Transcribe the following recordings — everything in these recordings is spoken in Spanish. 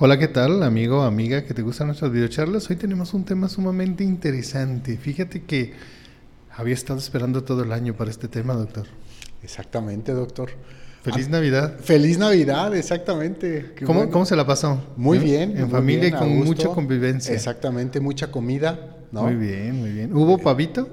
Hola, ¿qué tal, amigo, amiga, que te gustan nuestras videocharlas? Hoy tenemos un tema sumamente interesante. Fíjate que había estado esperando todo el año para este tema, doctor. Exactamente, doctor. Feliz ah, Navidad. Feliz Navidad, exactamente. ¿Cómo, ¿Cómo, se la pasó? Muy bien. En familia y con mucha convivencia. Exactamente, mucha comida. Muy bien, muy bien. ¿Hubo pavito?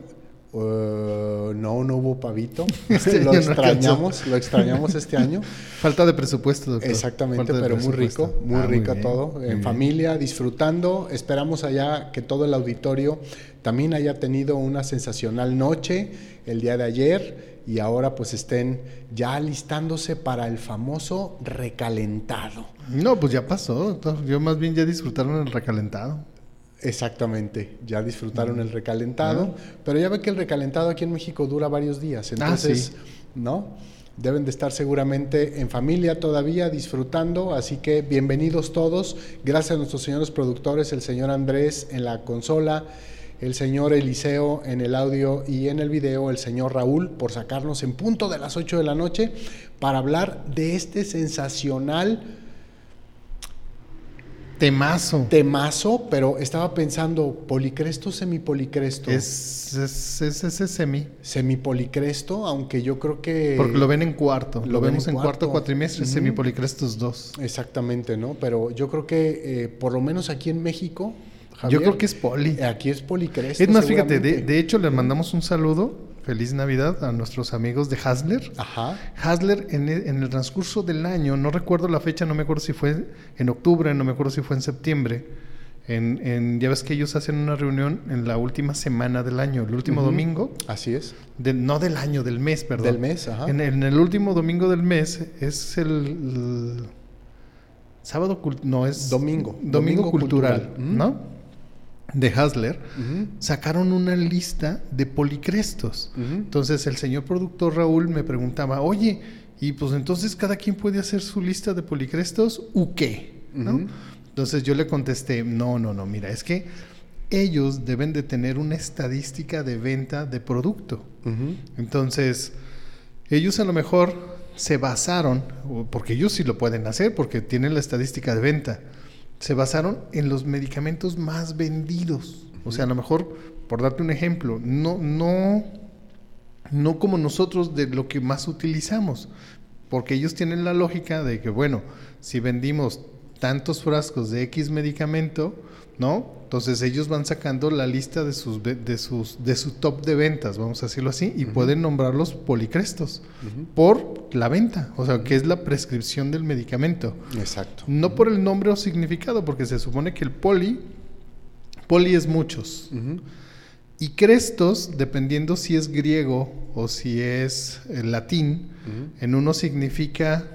Uh, no, no hubo pavito. Este lo extrañamos, lo extrañamos este año. Falta de presupuesto, doctor. Exactamente, pero muy rico, muy ah, rico todo. En familia, disfrutando. Esperamos allá que todo el auditorio también haya tenido una sensacional noche el día de ayer y ahora pues estén ya alistándose para el famoso recalentado. No, pues ya pasó, doctor. Yo más bien ya disfrutaron el recalentado. Exactamente, ya disfrutaron el recalentado, pero ya ve que el recalentado aquí en México dura varios días, ah, entonces, ¿no? Deben de estar seguramente en familia todavía disfrutando, así que bienvenidos todos. Gracias a nuestros señores productores, el señor Andrés en la consola, el señor Eliseo en el audio y en el video, el señor Raúl por sacarnos en punto de las 8 de la noche para hablar de este sensacional Temazo. Temazo, pero estaba pensando, ¿policresto semipolicresto? Es, es, es, semi. Semipolicresto, aunque yo creo que... Porque lo ven en cuarto. Lo, vemos en cuarto, cuatrimestre, semipolicresto es dos. Exactamente, ¿no? Pero yo creo que, eh, por lo menos aquí en México... yo creo que es poli. Aquí es policresto. Es más, fíjate, de, de hecho le mandamos un saludo feliz Navidad a nuestros amigos de Hasler. Ajá. Hasler en el, transcurso del año, no recuerdo la fecha, no me acuerdo si fue en octubre, no me acuerdo si fue en septiembre. En, ya ves que ellos hacen una reunión en la última semana del año, el último domingo. Así es. no del año, del mes, perdón. Del mes, ajá. En, el último domingo del mes es el, sábado, no es domingo. Domingo, cultural, ¿no? De Hasler, sacaron una lista de policrestos. Entonces el señor productor Raúl me preguntaba, oye, y pues entonces cada quien puede hacer su lista de policrestos u qué? Entonces yo le contesté, no, no, no, mira, es que ellos deben de tener una estadística de venta de producto. Entonces, ellos a lo mejor se basaron, porque ellos sí lo pueden hacer, porque tienen la estadística de venta se basaron en los medicamentos más vendidos. O sea, a lo mejor, por darte un ejemplo, no, no, no como nosotros de lo que más utilizamos, porque ellos tienen la lógica de que, bueno, si vendimos tantos frascos de X medicamento, ¿no? Entonces ellos van sacando la lista de sus de sus de su top de ventas, vamos a decirlo así, y pueden nombrarlos policrestos por la venta, o sea, que es la prescripción del medicamento. Exacto. No por el nombre o significado, porque se supone que el poli poli es muchos. Y crestos, dependiendo si es griego o si es eh, latín, en uno significa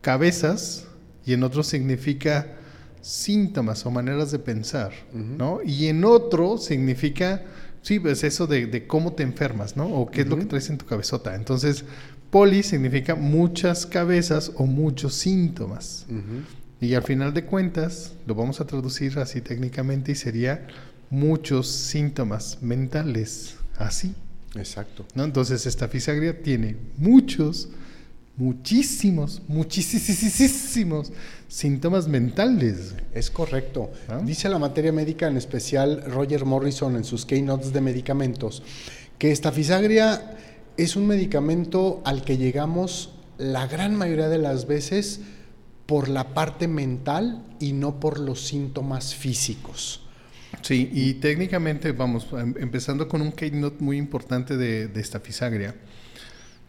cabezas y en otro significa síntomas o maneras de pensar, ¿no? Y en otro significa, sí, pues eso de, cómo te enfermas, ¿no? O qué es lo que traes en tu cabezota. Entonces, poli significa muchas cabezas o muchos síntomas. Y al final de cuentas, lo vamos a traducir así técnicamente y sería muchos síntomas mentales, así. Exacto. ¿no? Entonces, esta fisagria tiene muchos muchísimos, muchísimos síntomas mentales. Es correcto. Dice la materia médica, en especial Roger Morrison en sus keynotes de medicamentos, que esta fisagria es un medicamento al que llegamos la gran mayoría de las veces por la parte mental y no por los síntomas físicos. Sí, y técnicamente, vamos, em, empezando con un keynote muy importante de, de esta fisagria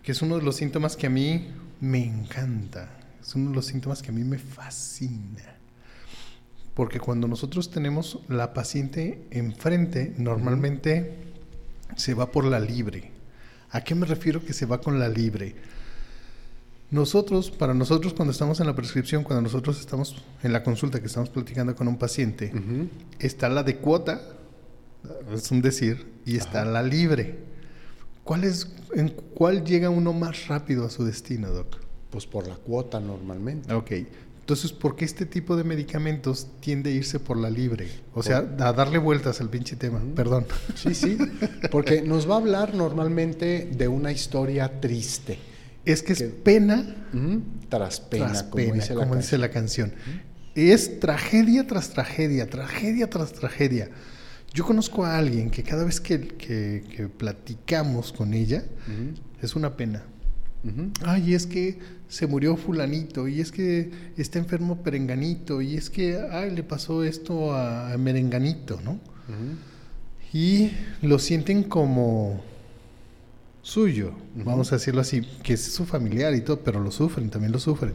que es uno de los síntomas que a mí me encanta, es uno de los síntomas que a mí me fascina. Porque cuando nosotros tenemos la paciente enfrente, normalmente se va por la libre. ¿A qué me refiero que se va con la libre? Nosotros, para nosotros cuando estamos en la prescripción, cuando nosotros estamos en la consulta que estamos platicando con un paciente, está la de cuota, es un decir, y está la libre. ¿Cuál es, ¿En cuál llega uno más rápido a su destino, Doc? Pues por la cuota normalmente. Ok. Entonces, ¿por qué este tipo de medicamentos tiende a irse por la libre? O sea, a darle vueltas al pinche tema. Perdón. Sí, sí. Porque nos va a hablar normalmente de una historia triste. Es que, es pena tras pena, como, dice, la canción. Es tragedia tras tragedia, tragedia tras tragedia. Yo conozco a alguien que cada vez que, platicamos con ella, es una pena. Ay, es que se murió fulanito, y es que está enfermo perenganito, y es que, ay, le pasó esto a, merenganito, ¿no? Y lo sienten como suyo, vamos a decirlo así, que es su familiar y todo, pero lo sufren, también lo sufren.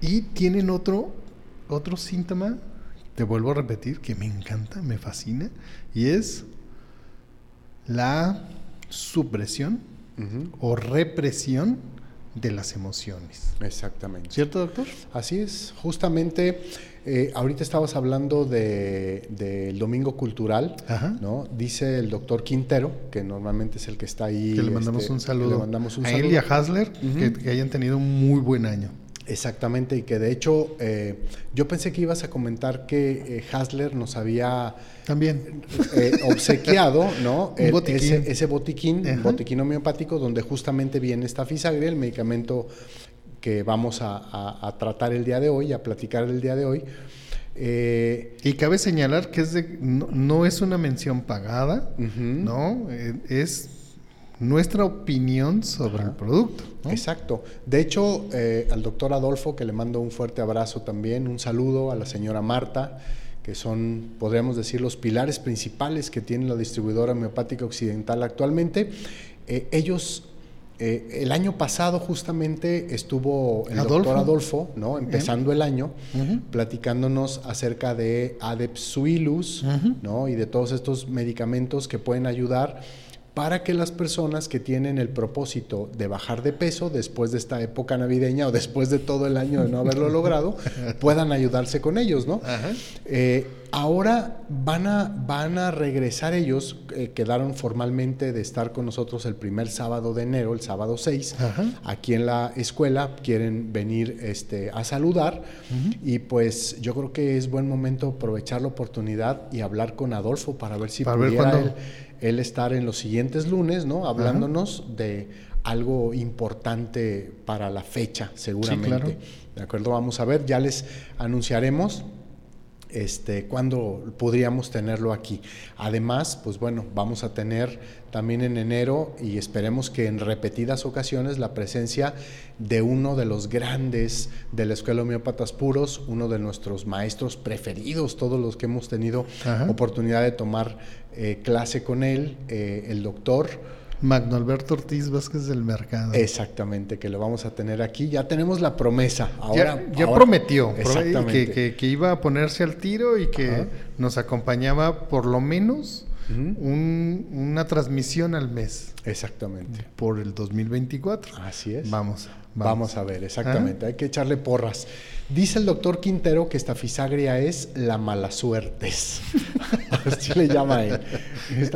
Y tienen otro, otro síntoma, te vuelvo a repetir, que me encanta, me fascina, y es la supresión o represión de las emociones. Exactamente. ¿Cierto, doctor? Así es. Justamente, eh, ahorita estabas hablando del de, Domingo Cultural, ¿no? Dice el doctor Quintero, que normalmente es el que está ahí. Que le mandamos este, un saludo. le mandamos un a saludo. él y a Hasler, que hayan tenido un muy buen año. Exactamente, y que de hecho eh, yo pensé que ibas a comentar que eh, Hasler nos había también eh, obsequiado, ¿no? botiquín. Ese, botiquín, botiquín homeopático, donde justamente viene esta fisagria, el medicamento que vamos a, tratar el día de hoy, a platicar el día de hoy. y cabe señalar que es de, no, es una mención pagada, ¿no? es nuestra opinión sobre el producto. Exacto. De hecho, eh, al doctor Adolfo, que le mando un fuerte abrazo también, un saludo a la señora Marta, que son, podríamos decir, los pilares principales que tiene la distribuidora homeopática occidental actualmente. Eh, ellos eh, el año pasado justamente estuvo el doctor Adolfo, ¿no? empezando el año, platicándonos acerca de Adepsuilus ¿no? y de todos estos medicamentos que pueden ayudar para que las personas que tienen el propósito de bajar de peso después de esta época navideña o después de todo el año de no haberlo logrado, puedan ayudarse con ellos, ¿no? Eh, ahora van a, van a regresar ellos, eh, quedaron formalmente de estar con nosotros el primer sábado de enero, el sábado 6, aquí en la escuela, quieren venir este, a saludar. Y pues yo creo que es buen momento aprovechar la oportunidad y hablar con Adolfo para ver si pudiera él estar en los siguientes lunes, ¿no? Hablándonos de algo importante para la fecha, seguramente. De acuerdo, vamos a ver, ya les anunciaremos este, cuándo podríamos tenerlo aquí. Además, pues bueno, vamos a tener también en enero y esperemos que en repetidas ocasiones la presencia de uno de los grandes de la Escuela Homeópatas Puros, uno de nuestros maestros preferidos, todos los que hemos tenido oportunidad de tomar eh, clase con él, eh, el doctor. Magno Alberto Ortiz Vázquez del Mercado. Exactamente, que lo vamos a tener aquí. Ya tenemos la promesa. Ahora, ya, prometió que, que, iba a ponerse al tiro y que nos acompañaba por lo menos una transmisión al mes. Exactamente. Por el 2024. Así es. Vamos. Vamos, a ver, exactamente. Hay que echarle porras. Dice el doctor Quintero que esta fisagria es la mala suertes. Así le llama él.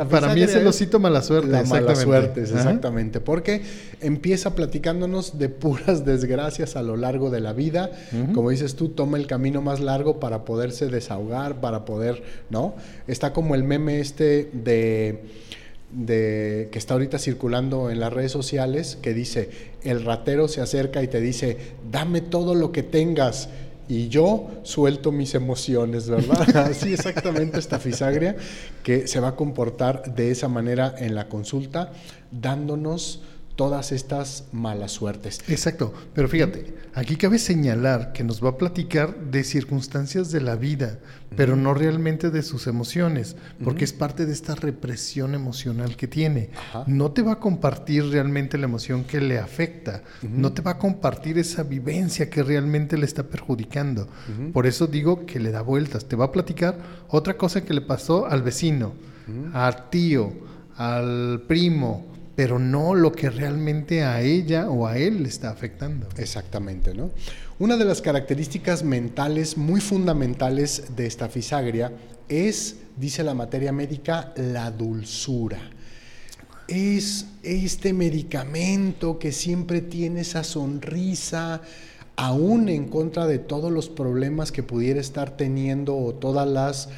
Para mí es el osito mala suerte. La mala suertes, exactamente. Porque empieza platicándonos de puras desgracias a lo largo de la vida. Como dices tú, toma el camino más largo para poderse desahogar, para poder, ¿no? Está como el meme este de de, que está ahorita circulando en las redes sociales que dice, el ratero se acerca y te dice, dame todo lo que tengas y yo suelto mis emociones, ¿verdad? Así exactamente esta fisagria que se va a comportar de esa manera en la consulta, dándonos todas estas malas suertes. Exacto, pero fíjate, aquí cabe señalar que nos va a platicar de circunstancias de la vida, pero no realmente de sus emociones, porque es parte de esta represión emocional que tiene. No te va a compartir realmente la emoción que le afecta, no te va a compartir esa vivencia que realmente le está perjudicando. Por eso digo que le da vueltas, te va a platicar otra cosa que le pasó al vecino, al tío, al primo, pero no lo que realmente a ella o a él le está afectando. Exactamente, ¿no? Una de las características mentales muy fundamentales de esta fisagria es, dice la materia médica, la dulzura. Es este medicamento que siempre tiene esa sonrisa, aún en contra de todos los problemas que pudiera estar teniendo o todas las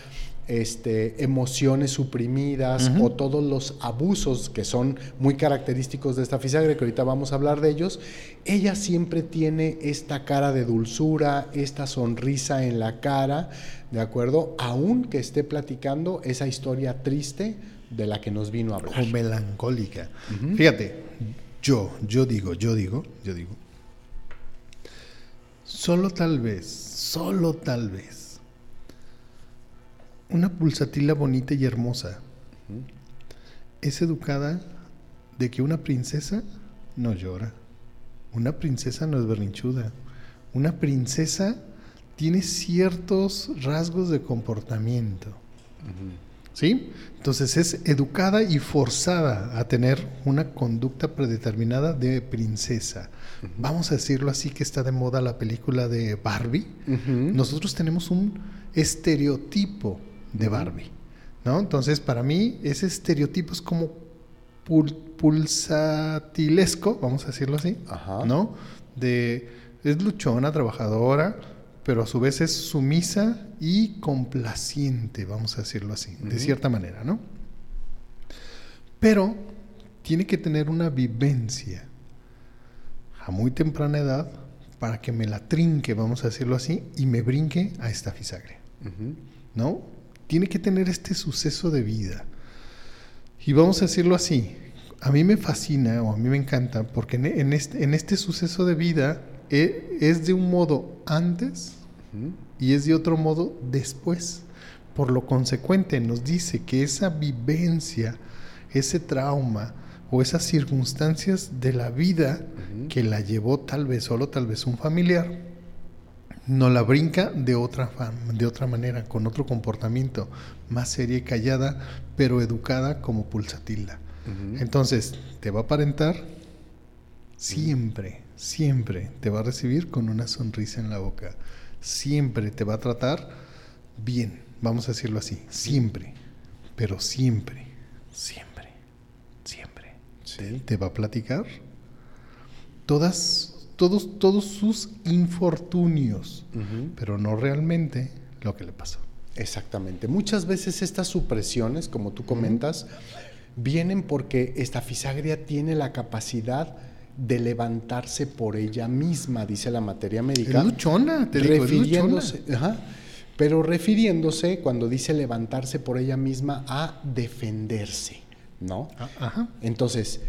este, emociones suprimidas o todos los abusos que son muy característicos de esta fisagre, que ahorita vamos a hablar de ellos, ella siempre tiene esta cara de dulzura, esta sonrisa en la cara, ¿de acuerdo? Aún que esté platicando esa historia triste de la que nos vino a hablar. O melancólica. Fíjate, yo, yo digo, yo digo, yo digo, solo tal vez, solo tal vez una pulsatila bonita y hermosa es educada de que una princesa no llora. Una princesa no es berrinchuda. Una princesa tiene ciertos rasgos de comportamiento. ¿Sí? Entonces es educada y forzada a tener una conducta predeterminada de princesa. Vamos a decirlo así que está de moda la película de Barbie. Nosotros tenemos un estereotipo de Barbie. ¿no? Entonces, para mí, ese estereotipo es como pulsatilesco, vamos a decirlo así, ¿no? De, es luchona, trabajadora, pero a su vez es sumisa y complaciente, vamos a decirlo así, de cierta manera, ¿no? Pero tiene que tener una vivencia a muy temprana edad para que me la trinque, vamos a decirlo así, y me brinque a esta fisagre. ¿No? Tiene que tener este suceso de vida. Y vamos a decirlo así, a mí me fascina o a mí me encanta porque en este, en este suceso de vida e, es de un modo antes y es de otro modo después. Por lo consecuente nos dice que esa vivencia, ese trauma o esas circunstancias de la vida que la llevó tal vez solo, tal vez un familiar, no la brinca de otra, de otra manera, con otro comportamiento, más seria y callada, pero educada como pulsatilda. Entonces, te va a aparentar siempre, siempre te va a recibir con una sonrisa en la boca. Siempre te va a tratar bien, vamos a decirlo así, siempre, pero siempre, siempre, siempre. Te va a platicar todas todos, todos sus infortunios, pero no realmente lo que le pasó. Exactamente. Muchas veces estas supresiones, como tú comentas, vienen porque esta fisagria tiene la capacidad de levantarse por ella misma, dice la materia médica. Es luchona, te digo, refiriéndose, pero refiriéndose cuando dice levantarse por ella misma a defenderse, ¿no? Ah, ajá. Entonces,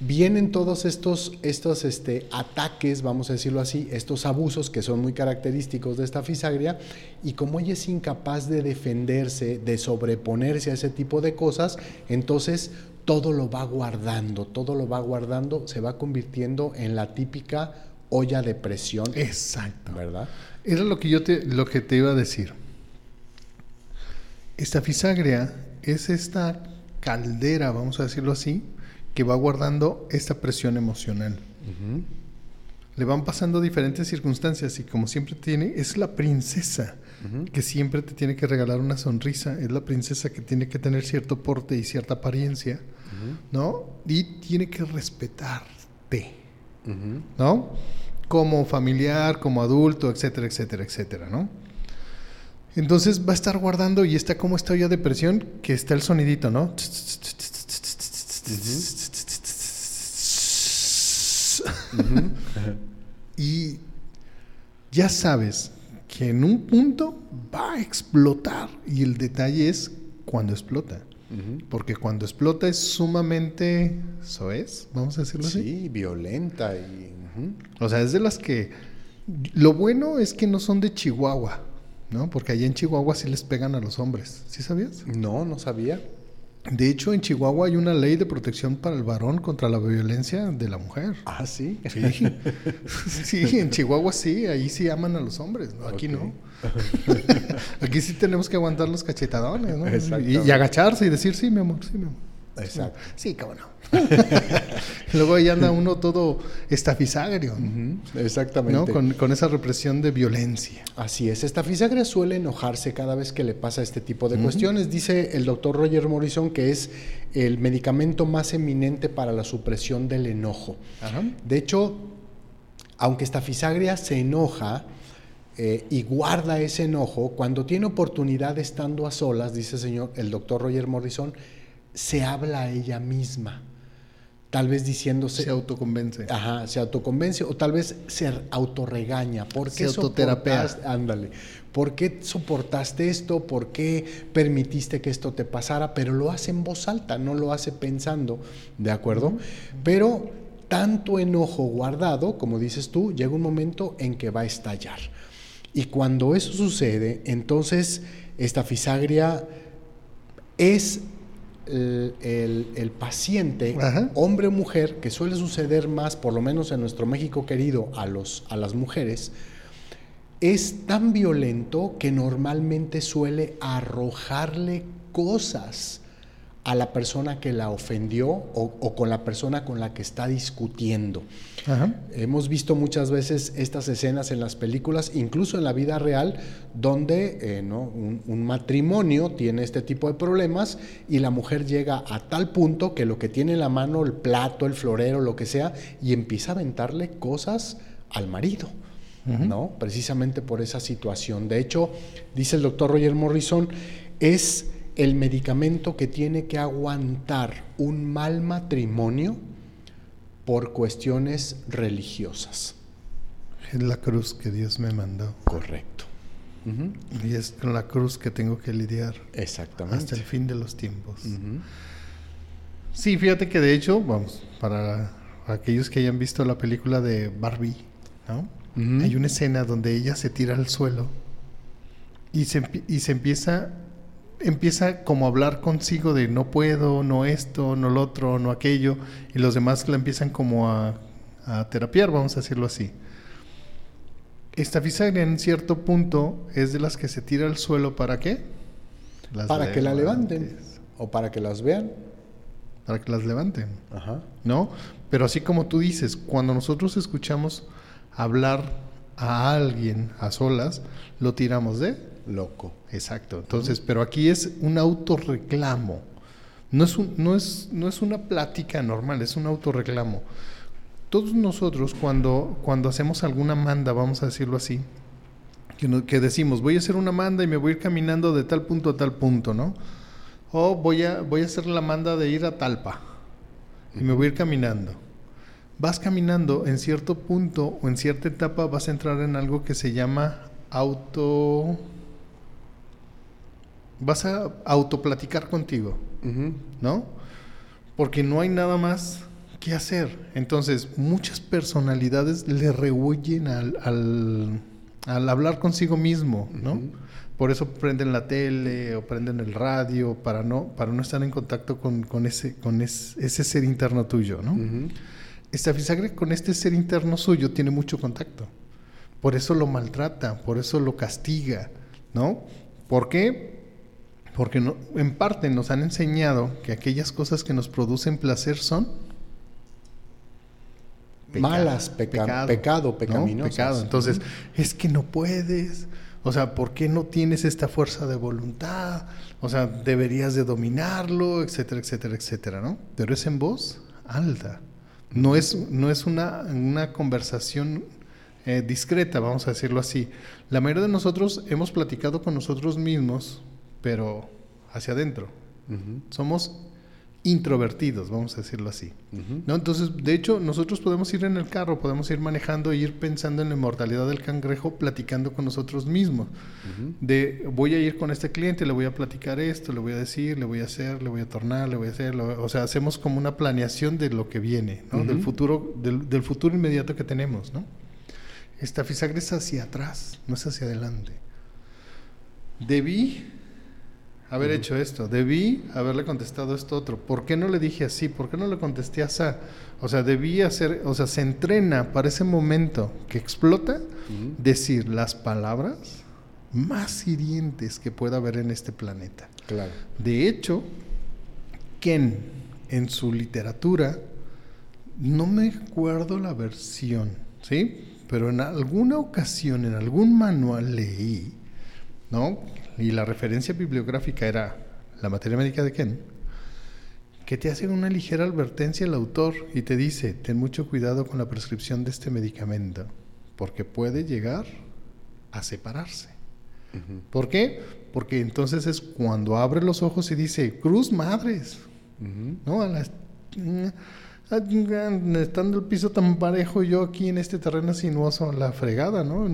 vienen todos estos, estos este, ataques, vamos a decirlo así, estos abusos que son muy característicos de esta fisagria, y como ella es incapaz de defenderse, de sobreponerse a ese tipo de cosas, entonces todo lo va guardando, todo lo va guardando, se va convirtiendo en la típica olla de presión. Exacto. ¿Verdad? Era lo que yo te, lo que te iba a decir. Esta fisagria es esta caldera, vamos a decirlo así, que va guardando esta presión emocional. Le van pasando diferentes circunstancias y como siempre tiene, es la princesa que siempre te tiene que regalar una sonrisa, es la princesa que tiene que tener cierto porte y cierta apariencia, ¿no? Y tiene que respetarte, ¿no? Como familiar, como adulto, etcétera, etcétera, etcétera, ¿no? Entonces va a estar guardando y está como esta olla de presión que está el sonidito, ¿no? Y ya sabes que en un punto va a explotar y el detalle es cuando explota. Porque cuando explota es sumamente soez, vamos a decirlo así. Sí, violenta y... O sea, es de las que... Lo bueno es que no son de Chihuahua, ¿no? Porque allá en Chihuahua sí les pegan a los hombres. ¿Sí sabías? No, no sabía. De hecho, en Chihuahua hay una ley de protección para el varón contra la violencia de la mujer. Ah, sí. Sí, en Chihuahua sí, ahí sí aman a los hombres, aquí no. Aquí sí tenemos que aguantar los cachetadones, ¿no? Y, agacharse y decir, sí, mi amor, sí, mi amor. Exacto. Sí, cómo no. Luego ahí anda uno todo estafisagrio. Exactamente. Con, con, esa represión de violencia. Así es. Esta fisagria suele enojarse cada vez que le pasa este tipo de cuestiones. Dice el doctor Roger Morrison que es el medicamento más eminente para la supresión del enojo. De hecho, aunque esta fisagria se enoja, eh, y guarda ese enojo, cuando tiene oportunidad estando a solas, dice el señor, el doctor Roger Morrison, se habla a ella misma. Tal vez diciéndose. Se autoconvence. Ajá, se autoconvence o tal vez se autorregaña. ¿Por qué se autoterapea. Ándale. ¿Por qué soportaste esto? ¿Por qué permitiste que esto te pasara? Pero lo hace en voz alta, no lo hace pensando, ¿de acuerdo? Pero tanto enojo guardado, como dices tú, llega un momento en que va a estallar. Y cuando eso sucede, entonces esta fisagria es el, paciente, hombre o mujer, que suele suceder más, por lo menos en nuestro México querido, a, los, a las mujeres, es tan violento que normalmente suele arrojarle cosas a la persona que la ofendió o, con la persona con la que está discutiendo. Hemos visto muchas veces estas escenas en las películas, incluso en la vida real, donde eh, un, matrimonio tiene este tipo de problemas y la mujer llega a tal punto que lo que tiene en la mano, el plato, el florero, lo que sea, y empieza a aventarle cosas al marido. ¿no? Precisamente por esa situación. De hecho, dice el doctor Roger Morrison, es el medicamento que tiene que aguantar un mal matrimonio por cuestiones religiosas. Es la cruz que Dios me mandó. Correcto. Y es con la cruz que tengo que lidiar. Exactamente. Hasta el fin de los tiempos. Sí, fíjate que de hecho, vamos, para aquellos que hayan visto la película de Barbie, ¿no? Hay una escena donde ella se tira al suelo y se, y se empieza empieza como a hablar consigo de no puedo, no esto, no lo otro, no aquello, y los demás la empiezan como a, a terapiar, vamos a decirlo así. Esta fisagria en cierto punto es de las que se tira al suelo para qué? para que la levanten o para que las vean. Para que las levanten. Ajá. ¿No? Pero así como tú dices, cuando nosotros escuchamos hablar a alguien a solas, lo tiramos de loco. Exacto. Entonces, pero aquí es un autorreclamo. No es, un, no, es, no es una plática normal, es un autorreclamo. Todos nosotros cuando, cuando hacemos alguna manda, vamos a decirlo así, que, que, decimos, voy a hacer una manda y me voy a ir caminando de tal punto a tal punto, ¿no? O voy a, voy a hacer la manda de ir a Talpa y me voy a ir caminando. Vas caminando, en cierto punto o en cierta etapa vas a entrar en algo que se llama auto vas a autoplaticar contigo, ¿no? Porque no hay nada más que hacer. Entonces, muchas personalidades le rehuyen al, al, hablar consigo mismo, ¿no? Por eso prenden la tele o prenden el radio para no, para no estar en contacto con, ese, con ese, ser interno tuyo, ¿no? Esta fisagre con este ser interno suyo tiene mucho contacto. Por eso lo maltrata, por eso lo castiga, ¿no? ¿Por qué? Porque no, en parte nos han enseñado que aquellas cosas que nos producen placer son malas, pecado, pecado, pecaminosas. Pecado. Entonces, es que no puedes. O sea, ¿por qué no tienes esta fuerza de voluntad? O sea, deberías de dominarlo, etcétera, etcétera, etcétera, ¿no? Pero es en voz alta. No es, no es una, una conversación eh, discreta, vamos a decirlo así. La mayoría de nosotros hemos platicado con nosotros mismos pero hacia adentro. Somos introvertidos, vamos a decirlo así. ¿No? Entonces, de hecho, nosotros podemos ir en el carro, podemos ir manejando e ir pensando en la inmortalidad del cangrejo, platicando con nosotros mismos. De voy a ir con este cliente, le voy a platicar esto, le voy a decir, le voy a hacer, le voy a tornar, le voy a hacer. o sea, hacemos como una planeación de lo que viene, ¿no? Del futuro, del, del, futuro inmediato que tenemos, ¿no? Esta fisagre es hacia atrás, no es hacia adelante. Debí haber hecho esto, debí haberle contestado esto otro. ¿Por qué no le dije así? ¿Por qué no le contesté así? O sea, debí hacer, o sea, se entrena para ese momento que explota decir las palabras más hirientes que pueda haber en este planeta. Claro. De hecho, Ken, en su literatura, no me acuerdo la versión, ¿sí? Pero en alguna ocasión, en algún manual leí, ¿no? Y la referencia bibliográfica era la materia médica de Ken, que te hace una ligera advertencia el autor y te dice, ten mucho cuidado con la prescripción de este medicamento, porque puede llegar a separarse. ¿Por qué? Porque entonces es cuando abre los ojos y dice, cruz madres, ¿no? A las, estando el piso tan parejo, yo aquí en este terreno sinuoso, la fregada, ¿no?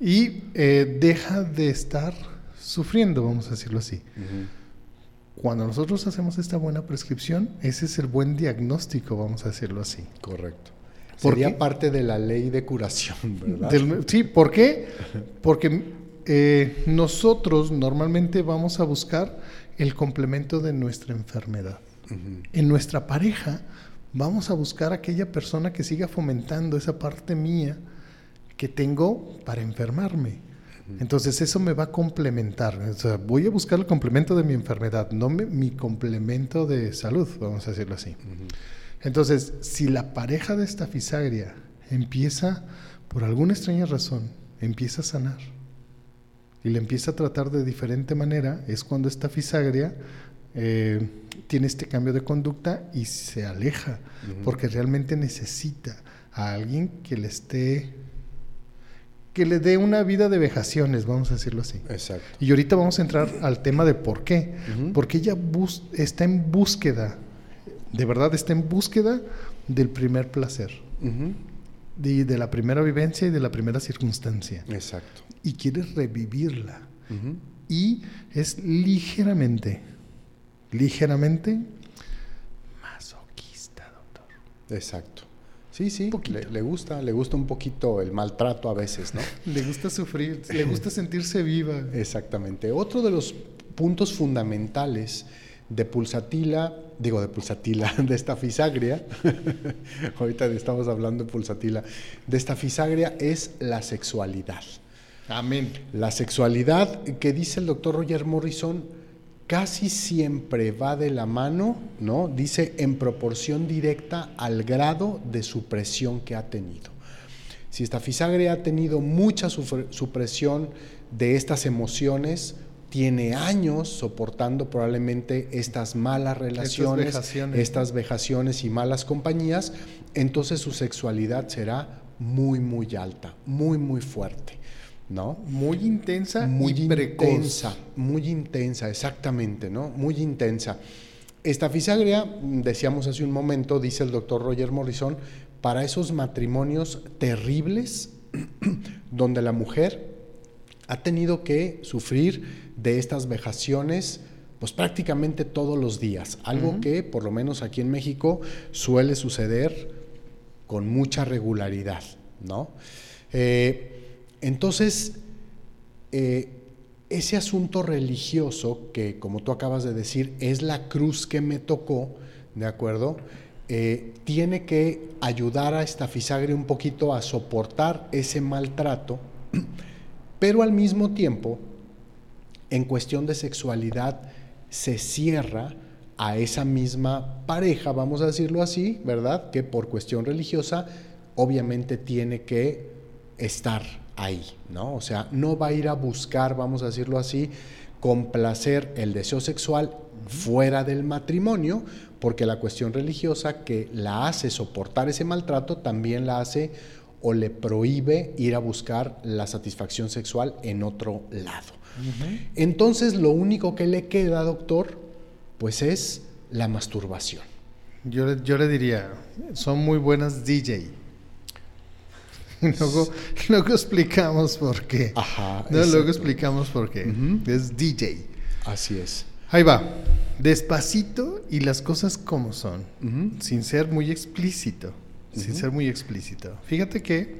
Y eh, deja de estar sufriendo, vamos a decirlo así. Cuando nosotros hacemos esta buena prescripción, ese es el buen diagnóstico, vamos a decirlo así. Correcto. Sería parte de la ley de curación, ¿verdad? sí, ¿por qué? Porque eh, nosotros normalmente vamos a buscar el complemento de nuestra enfermedad. En nuestra pareja vamos a buscar aquella persona que siga fomentando esa parte mía que tengo para enfermarme. Entonces eso me va a complementar. O sea, voy a buscar el complemento de mi enfermedad, no mi complemento de salud, vamos a decirlo así. Entonces, si la pareja de esta fisagria empieza, por alguna extraña razón, empieza a sanar y le empieza a tratar de diferente manera, es cuando esta fisagria eh, tiene este cambio de conducta y se aleja, porque realmente necesita a alguien que le esté que le dé una vida de vejaciones, vamos a decirlo así. Exacto. Y ahorita vamos a entrar al tema de por qué. Porque ella está en búsqueda, de verdad está en búsqueda del primer placer. de, de, la primera vivencia y de la primera circunstancia. Exacto. Y quiere revivirla. Y es ligeramente, ligeramente masoquista, doctor. Exacto. Sí, sí, le, gusta, le gusta un poquito el maltrato a veces, ¿no? le gusta sufrir, le gusta sentirse viva. Exactamente. Otro de los puntos fundamentales de pulsatila, digo de pulsatila, de esta fisagria, ahorita estamos hablando de pulsatila, de esta fisagria es la sexualidad. Amén. La sexualidad que dice el doctor Roger Morrison casi siempre va de la mano, ¿no? Dice en proporción directa al grado de supresión que ha tenido. Si esta fisagre ha tenido mucha supresión de estas emociones, tiene años soportando probablemente estas malas relaciones, estas vejaciones y malas compañías, entonces su sexualidad será muy, muy alta, muy, muy fuerte. ¿No? Muy intensa muy intensa, muy intensa, exactamente, ¿no? Muy intensa. Esta fisagria, decíamos hace un momento, dice el doctor Roger Morrison, para esos matrimonios terribles donde la mujer ha tenido que sufrir de estas vejaciones pues prácticamente todos los días, algo que por lo menos aquí en México suele suceder con mucha regularidad, ¿no? Eh, entonces, eh, ese asunto religioso, que como tú acabas de decir, es la cruz que me tocó, ¿de acuerdo? Eh, tiene que ayudar a esta fisagre un poquito a soportar ese maltrato, pero al mismo tiempo, en cuestión de sexualidad, se cierra a esa misma pareja, vamos a decirlo así, ¿verdad? Que por cuestión religiosa, obviamente tiene que estar ahí, ¿no? O sea, no va a ir a buscar, vamos a decirlo así, complacer el deseo sexual fuera del matrimonio, porque la cuestión religiosa que la hace soportar ese maltrato también la hace o le prohíbe ir a buscar la satisfacción sexual en otro lado. Entonces, lo único que le queda, doctor, pues es la masturbación. Yo, yo le diría, son muy buenas DJ. luego, luego explicamos por qué. Ajá. luego explicamos por qué. Es DJ. Así es. Ahí va. Despacito y las cosas como son. Sin ser muy explícito. Sin ser muy explícito. Fíjate que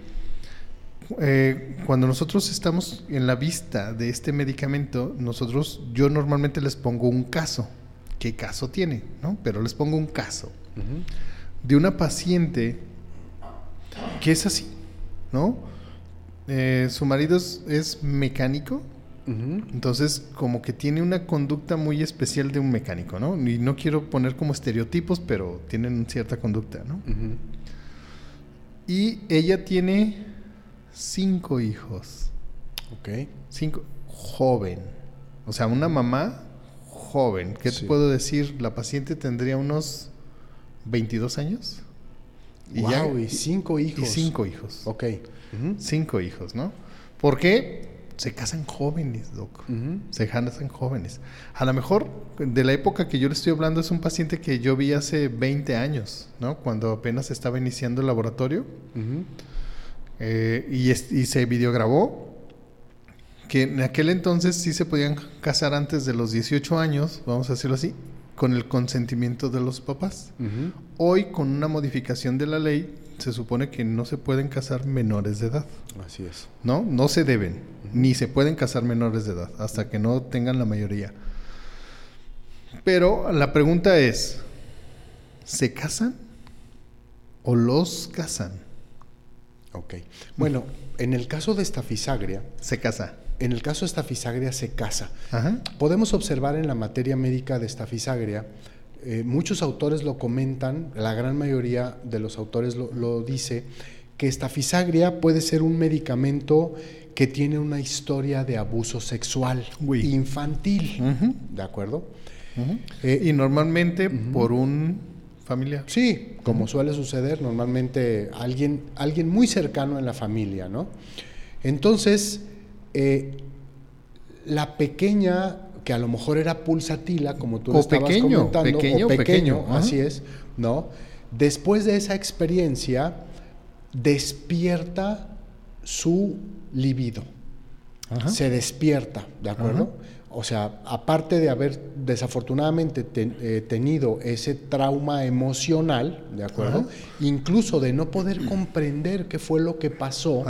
eh, cuando nosotros estamos en la vista de este medicamento, nosotros, yo normalmente les pongo un caso. ¿Qué caso tiene? ¿No? Pero les pongo un caso. De una paciente que es así ¿no? Eh, su marido es, mecánico, Entonces, como que tiene una conducta muy especial de un mecánico, ¿no? Y no quiero poner como estereotipos, pero tienen cierta conducta, ¿no? Y ella tiene cinco hijos. Ok. Cinco. Joven. O sea, una mamá joven. ¿Qué te puedo decir? La paciente tendría unos 22 años. Y ya, y cinco hijos. Y cinco hijos. Ok. Cinco hijos, ¿no? ¿Por qué? Se casan jóvenes, doc. Se casan jóvenes. A lo mejor de la época que yo le estoy hablando es un paciente que yo vi hace 20 años, ¿no? Cuando apenas estaba iniciando el laboratorio. Eh, y, y se videograbó que en aquel entonces sí se podían casar antes de los 18 años, vamos a decirlo así, con el consentimiento de los papás. Hoy, con una modificación de la ley, se supone que no se pueden casar menores de edad. Así es. ¿No? No se deben, ni se pueden casar menores de edad, hasta que no tengan la mayoría. Pero la pregunta es, ¿se casan o los casan? Ok. Bueno, en el caso de esta fisagria... Se casa. En el caso de esta fisagria se casa. Podemos observar en la materia médica de esta fisagria, eh, muchos autores lo comentan, la gran mayoría de los autores lo, dice, que esta fisagria puede ser un medicamento que tiene una historia de abuso sexual infantil. ¿De acuerdo? Eh, y normalmente por un familiar. Sí, como suele suceder, normalmente alguien, alguien muy cercano en la familia, ¿no? Entonces, eh, la pequeña, que a lo mejor era pulsatila, como tú estabas pequeño, comentando, pequeño, o pequeño, así es, ¿no? Después de esa experiencia, despierta su libido. Se despierta, ¿de acuerdo? O sea, aparte de haber desafortunadamente eh, tenido ese trauma emocional, ¿de acuerdo? Incluso de no poder comprender qué fue lo que pasó,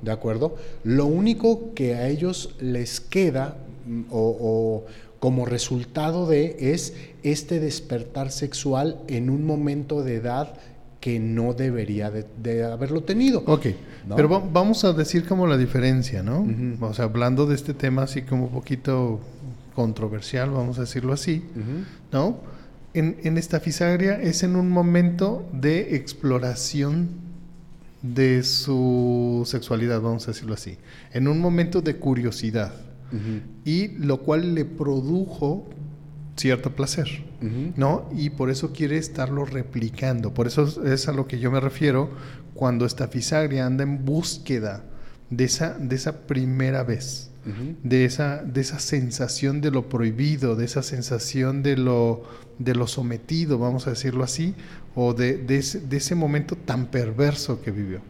¿de acuerdo? Lo único que a ellos les queda mm, o, como resultado de es este despertar sexual en un momento de edad que no debería de, haberlo tenido. Ok, pero vamos a decir como la diferencia, ¿no? O sea, hablando de este tema así como un poquito controversial, vamos a decirlo así, ¿no? En, en, esta fisagria es en un momento de exploración de su sexualidad, vamos a decirlo así, en un momento de curiosidad, y lo cual le produjo cierto placer, ¿no? Y por eso quiere estarlo replicando. Por eso es a lo que yo me refiero cuando esta fisagria anda en búsqueda de esa, de esa primera vez, de, esa, de esa sensación de lo prohibido, de esa sensación de lo, de lo sometido, vamos a decirlo así, o de, de, ese, momento tan perverso que vivió.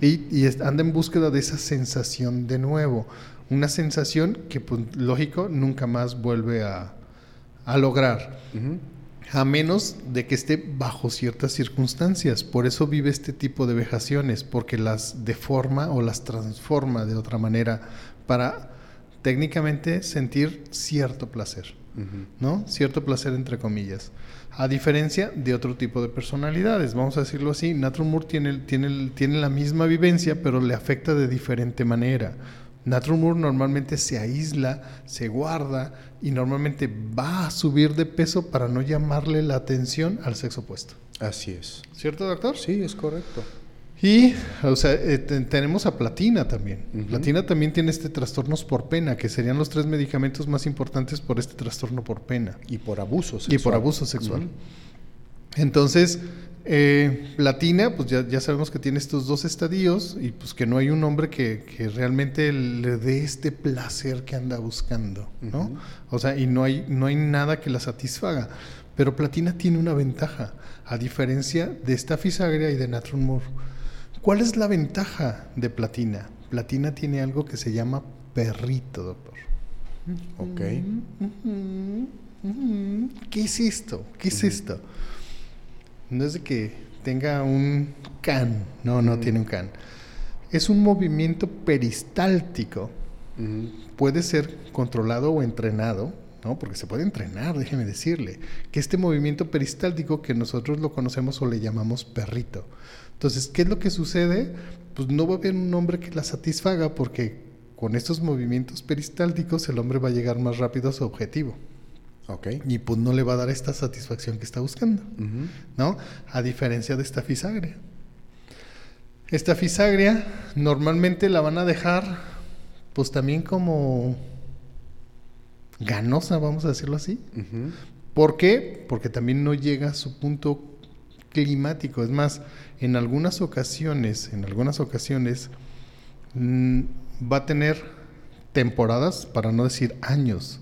y, y, anda en búsqueda de esa sensación de nuevo, una sensación que, pues, lógico, nunca más vuelve a, a lograr. A menos de que esté bajo ciertas circunstancias. Por eso vive este tipo de vejaciones, porque las deforma o las transforma de otra manera para técnicamente sentir cierto placer, ¿no? Cierto placer entre comillas. A diferencia de otro tipo de personalidades, vamos a decirlo así, Natron Moore tiene, tiene, tiene la misma vivencia, pero le afecta de diferente manera. Natron Moore normalmente se aísla, se guarda y normalmente va a subir de peso para no llamarle la atención al sexo opuesto. Así es. ¿Cierto, doctor? Sí, es correcto. Y, o sea, eh, tenemos a Platina también. Platina también tiene este trastornos por pena, que serían los tres medicamentos más importantes por este trastorno por pena. Y por abuso sexual. Y por abuso sexual. Entonces, eh, Platina, pues ya, sabemos que tiene estos dos estadios y pues que no hay un hombre que, realmente le dé este placer que anda buscando, ¿no? O sea, y no hay, no hay nada que la satisfaga. Pero Platina tiene una ventaja, a diferencia de esta fisagria y de Natron Moore ¿Cuál es la ventaja de platina? Platina tiene algo que se llama perrito, doctor. Ok. ¿Qué es esto? ¿Qué es esto? No es de que tenga un can, no, no tiene un can. Es un movimiento peristáltico. Puede ser controlado o entrenado, ¿no? Porque se puede entrenar, déjeme decirle, que este movimiento peristáltico que nosotros lo conocemos o le llamamos perrito entonces, ¿qué es lo que sucede? Pues no va a haber un hombre que la satisfaga porque con estos movimientos peristálticos el hombre va a llegar más rápido a su objetivo. Okay. Y pues no le va a dar esta satisfacción que está buscando, ¿no? A diferencia de esta fisagria. Esta fisagria normalmente la van a dejar pues también como ganosa, vamos a decirlo así. ¿Por qué? Porque también no llega a su punto climático. Es más, en algunas ocasiones, en algunas ocasiones, mm, va a tener temporadas, para no decir años,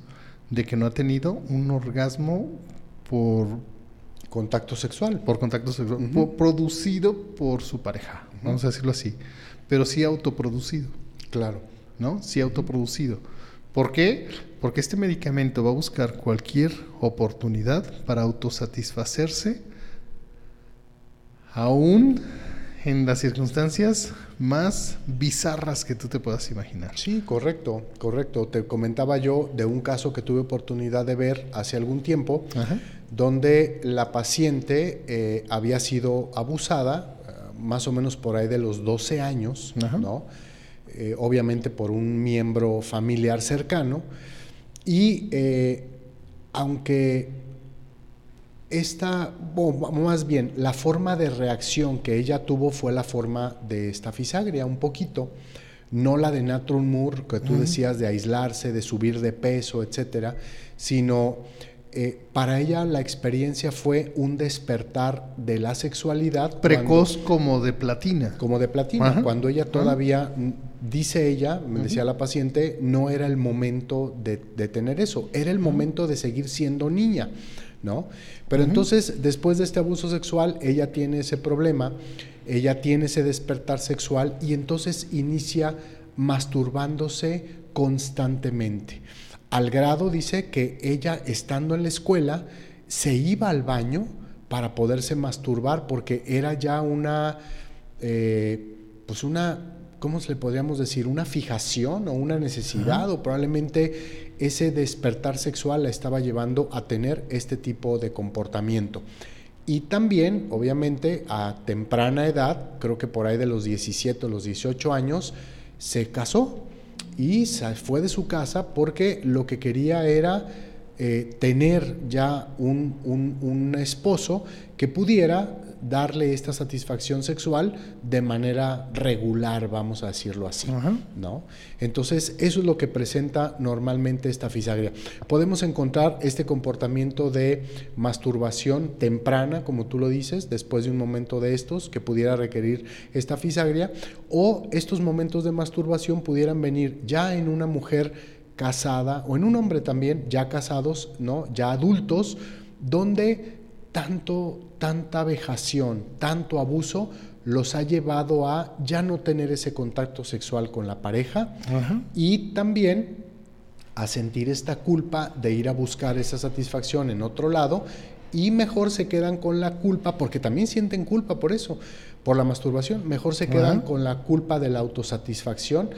de que no ha tenido un orgasmo por contacto sexual. Por contacto sexual. producido por su pareja, vamos a decirlo así. Pero sí autoproducido. Claro. ¿No? Sí autoproducido. ¿Por qué? Porque este medicamento va a buscar cualquier oportunidad para autosatisfacerse, aún en las circunstancias más bizarras que tú te puedas imaginar. Sí, correcto, correcto. Te comentaba yo de un caso que tuve oportunidad de ver hace algún tiempo, donde la paciente eh, había sido abusada, eh, más o menos por ahí de los 12 años, ¿no? Eh, obviamente por un miembro familiar cercano, y aunque esta, o más bien, la forma de reacción que ella tuvo fue la forma de esta fisagria, un poquito, no la de Natron Moore, que tú decías de aislarse, de subir de peso, etcétera, sino eh, para ella la experiencia fue un despertar de la sexualidad. Precoz como de platina. Como de platina, cuando ella todavía, dice ella, me decía la paciente, no era el momento de, de tener eso, era el momento de seguir siendo niña. ¿No? Pero entonces, después de este abuso sexual, ella tiene ese problema, ella tiene ese despertar sexual y entonces inicia masturbándose constantemente. Al grado, dice, que ella, estando en la escuela, se iba al baño para poderse masturbar porque era ya una, eh, pues una ¿cómo se le podríamos decir? Una fijación o una necesidad o probablemente ese despertar sexual la estaba llevando a tener este tipo de comportamiento. Y también, obviamente, a temprana edad, creo que por ahí de los 17 o los 18 años, se casó y se fue de su casa porque lo que quería era eh, tener ya un, un esposo que pudiera darle esta satisfacción sexual de manera regular, vamos a decirlo así, ¿no? Entonces, eso es lo que presenta normalmente esta fisagria. Podemos encontrar este comportamiento de masturbación temprana, como tú lo dices, después de un momento de estos que pudiera requerir esta fisagria, o estos momentos de masturbación pudieran venir ya en una mujer casada o en un hombre también ya casados, ¿no? Ya adultos, donde tanto, tanta vejación, tanto abuso, los ha llevado a ya no tener ese contacto sexual con la pareja y también a sentir esta culpa de ir a buscar esa satisfacción en otro lado y mejor se quedan con la culpa, porque también sienten culpa por eso, por la masturbación, mejor se quedan con la culpa de la autosatisfacción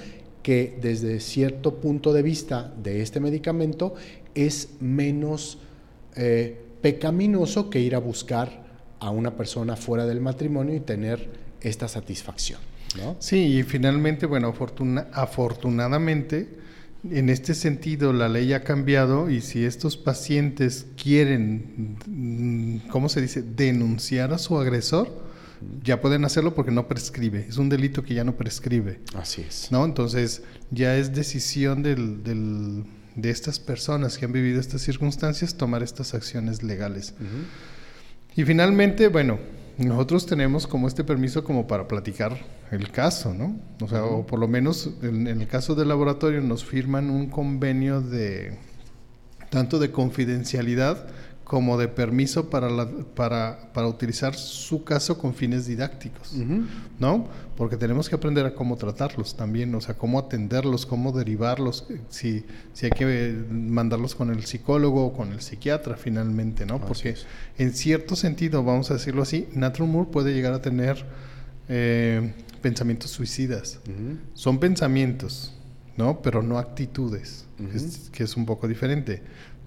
que desde cierto punto de vista de este medicamento es menos... Eh, pecaminoso que ir a buscar a una persona fuera del matrimonio y tener esta satisfacción. ¿no? Sí, y finalmente, bueno, afortunadamente, en este sentido la ley ha cambiado y si estos pacientes quieren, mm, ¿cómo se dice?, denunciar a su agresor, ya pueden hacerlo porque no prescribe. Es un delito que ya no prescribe. Así es. ¿No? Entonces, ya es decisión del de estas personas que han vivido estas circunstancias tomar estas acciones legales. Y finalmente, bueno, nosotros tenemos como este permiso como para platicar el caso, ¿no? O sea, o por lo menos en, el caso del laboratorio nos firman un convenio de tanto de confidencialidad como de permiso para, la, para, para, utilizar su caso con fines didácticos, ¿no? Porque tenemos que aprender a cómo tratarlos también, o sea, cómo atenderlos, cómo derivarlos, si, si hay que mandarlos con el psicólogo o con el psiquiatra finalmente, ¿no? Porque en cierto sentido, vamos a decirlo así, Natron Moore puede llegar a tener eh, pensamientos suicidas. Son pensamientos, ¿no? Pero no actitudes, que es un poco diferente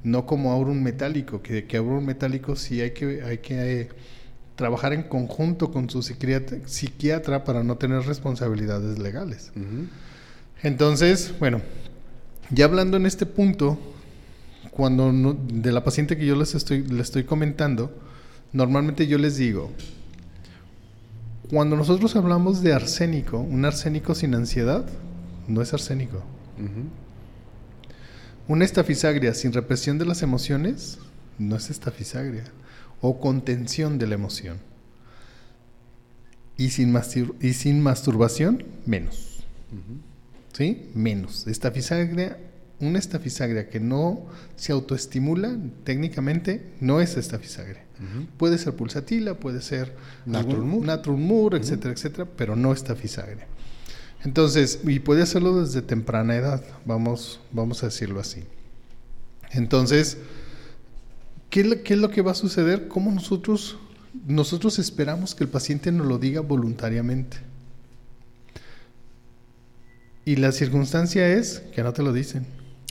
no como aurum metálico, que, que aurum metálico sí hay que, hay que eh, trabajar en conjunto con su psiquiatra, para no tener responsabilidades legales. Entonces, bueno, ya hablando en este punto, cuando de la paciente que yo les estoy, les estoy comentando, normalmente yo les digo, cuando nosotros hablamos de arsénico, un arsénico sin ansiedad, no es arsénico. Una estafisagria sin represión de las emociones, no es estafisagria. O contención de la emoción. Y sin, y sin masturbación, menos. ¿Sí? Menos. Estafisagria, una estafisagria que no se autoestimula, técnicamente, no es estafisagria. Puede ser pulsatila, puede ser natrumur, etcétera, etcétera, pero no estafisagria. Entonces, y puede hacerlo desde temprana edad, vamos, vamos a decirlo así. Entonces, ¿qué, es lo que va a suceder? ¿Cómo nosotros, nosotros esperamos que el paciente nos lo diga voluntariamente? Y la circunstancia es que no te lo dicen.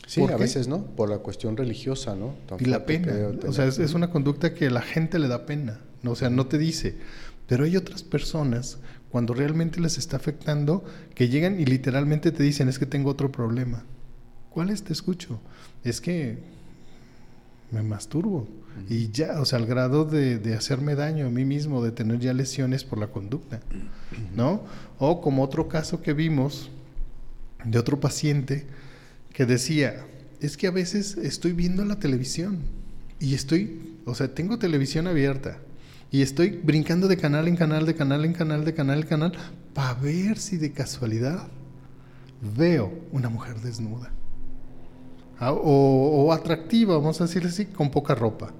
Sí, a veces, ¿no? Por la cuestión religiosa, ¿no? y la pena. O sea, es, es, una conducta que a la gente le da pena. ¿no? O sea, no te dice. Pero hay otras personas cuando realmente les está afectando, que llegan y literalmente te dicen, es que tengo otro problema. ¿Cuál es? Te escucho. Es que me masturbo. Y ya, o sea, al grado de, de, hacerme daño a mí mismo, de tener ya lesiones por la conducta, ¿no? O como otro caso que vimos de otro paciente que decía, es que a veces estoy viendo la televisión y estoy, o sea, tengo televisión abierta, y estoy brincando de canal en canal, de canal en canal, de canal en canal, para ver si de casualidad veo una mujer desnuda. Ah, o, atractiva, vamos a decirle así, con poca ropa.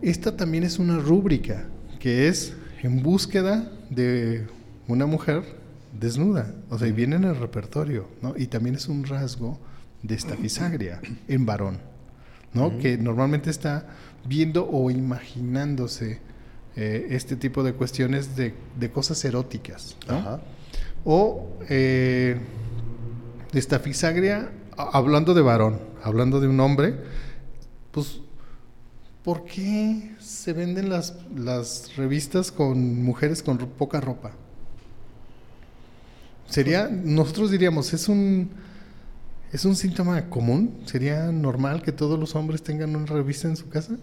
Esta también es una rúbrica que es en búsqueda de una mujer desnuda. O sea, viene en el repertorio, ¿no? Y también es un rasgo de esta fisagria en varón, ¿no? Que normalmente está viendo o imaginándose eh, este tipo de cuestiones de, cosas eróticas. O eh, esta fisagria, hablando de varón, hablando de un hombre, pues, ¿por qué se venden las, las revistas con mujeres con poca ropa? Sería, nosotros diríamos, es un, es un síntoma común. ¿Sería normal que todos los hombres tengan una revista en su casa?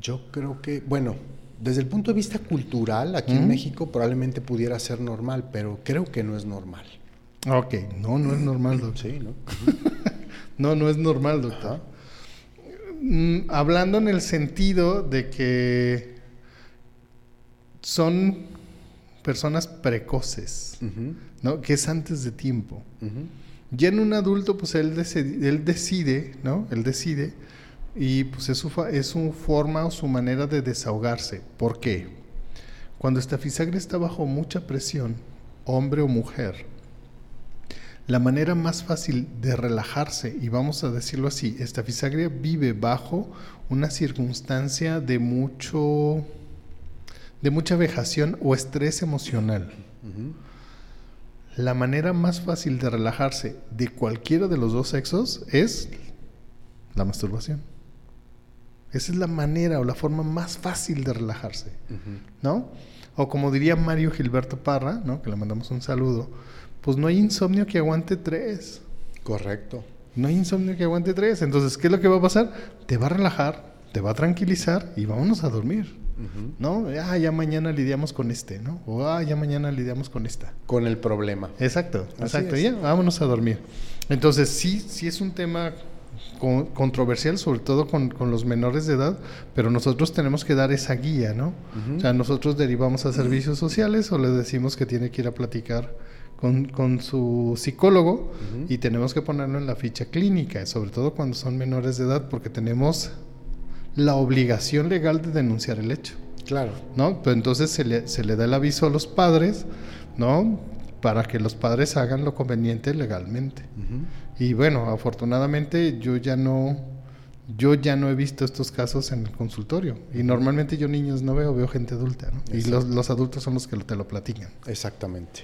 Yo creo que, bueno, desde el punto de vista cultural, aquí en México probablemente pudiera ser normal, pero creo que no es normal. Ok, no, no es normal, doctor. Sí, ¿no? no, no es normal, doctor. Mm, hablando en el sentido de que son personas precoces, ¿no? Que es antes de tiempo. Ya en un adulto, pues él, él decide, ¿no? Él decide y pues es su, es su forma o su manera de desahogarse. ¿Por qué? Cuando esta fisagre está bajo mucha presión, hombre o mujer, la manera más fácil de relajarse, y vamos a decirlo así, esta fisagre vive bajo una circunstancia de mucho de mucha vejación o estrés emocional. La manera más fácil de relajarse de cualquiera de los dos sexos es la masturbación. Esa es la manera o la forma más fácil de relajarse, ¿no? O como diría Mario Gilberto Parra, ¿no? Que le mandamos un saludo, pues no hay insomnio que aguante tres. Correcto. No hay insomnio que aguante tres. Entonces, ¿qué es lo que va a pasar? Te va a relajar, te va a tranquilizar y vámonos a dormir. ¿No? Ah, ya mañana lidiamos con este, ¿no? O ah, ya mañana lidiamos con esta. Con el problema. Exacto, exacto. Ya, vámonos a dormir. Entonces, sí, sí es un tema controversial, sobre todo con, los menores de edad, pero nosotros tenemos que dar esa guía, ¿no? O sea, nosotros derivamos a servicios sociales o le decimos que tiene que ir a platicar con, su psicólogo y tenemos que ponerlo en la ficha clínica, sobre todo cuando son menores de edad, porque tenemos la obligación legal de denunciar el hecho. Claro. ¿No? Pero entonces se le, se le da el aviso a los padres, ¿no? Para que los padres hagan lo conveniente legalmente. Y bueno, afortunadamente yo ya no, yo ya no he visto estos casos en el consultorio. Y normalmente yo niños no veo, veo gente adulta, ¿no? Y los, adultos son los que te lo platican. Exactamente.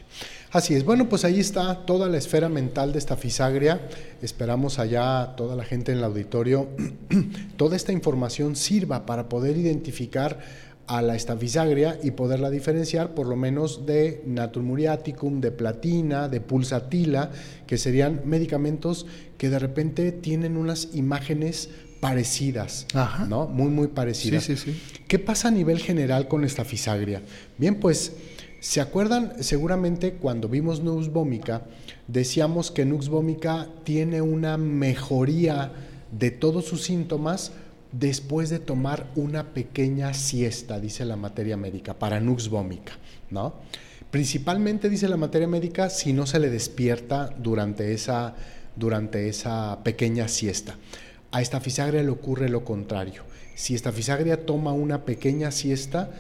Así es. Bueno, pues ahí está toda la esfera mental de esta fisagria. Esperamos allá toda la gente en el auditorio, toda esta información sirva para poder identificar a la estafisagria y poderla diferenciar por lo menos de natrium muriaticum, de platina, de pulsatila, que serían medicamentos que de repente tienen unas imágenes parecidas, ¿no? Muy, muy parecidas. Sí, sí, sí. ¿Qué pasa a nivel general con esta fisagria? Bien, pues, ¿se acuerdan seguramente cuando vimos Nux vomica, decíamos que Nux vomica tiene una mejoría de todos sus síntomas después de tomar una pequeña siesta, dice la materia médica, para Nux vomica, ¿no? Principalmente, dice la materia médica, si no se le despierta durante esa, durante esa pequeña siesta. A esta fisagria le ocurre lo contrario. Si esta fisagria toma una pequeña siesta,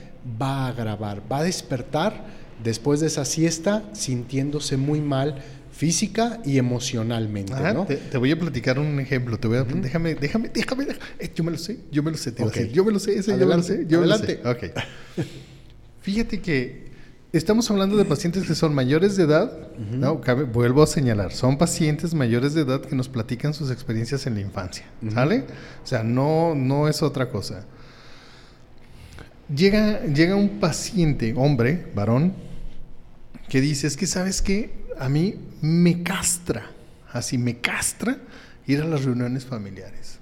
va a agravar, va a despertar después de esa siesta sintiéndose muy mal física y emocionalmente. ¿no? te, voy a platicar un ejemplo. Te voy a, Déjame, déjame, déjame, eh, Yo me lo sé, yo me lo sé. yo me lo sé, ese yo me lo sé. Yo adelante. Me lo sé. Fíjate que Estamos hablando de pacientes que son mayores de edad, no, vuelvo a señalar, son pacientes mayores de edad que nos platican sus experiencias en la infancia, ¿sale? O sea, no, no es otra cosa. Llega, llega un paciente, hombre, varón, que dice, es que sabes qué, a mí me castra, así me castra ir a las reuniones familiares.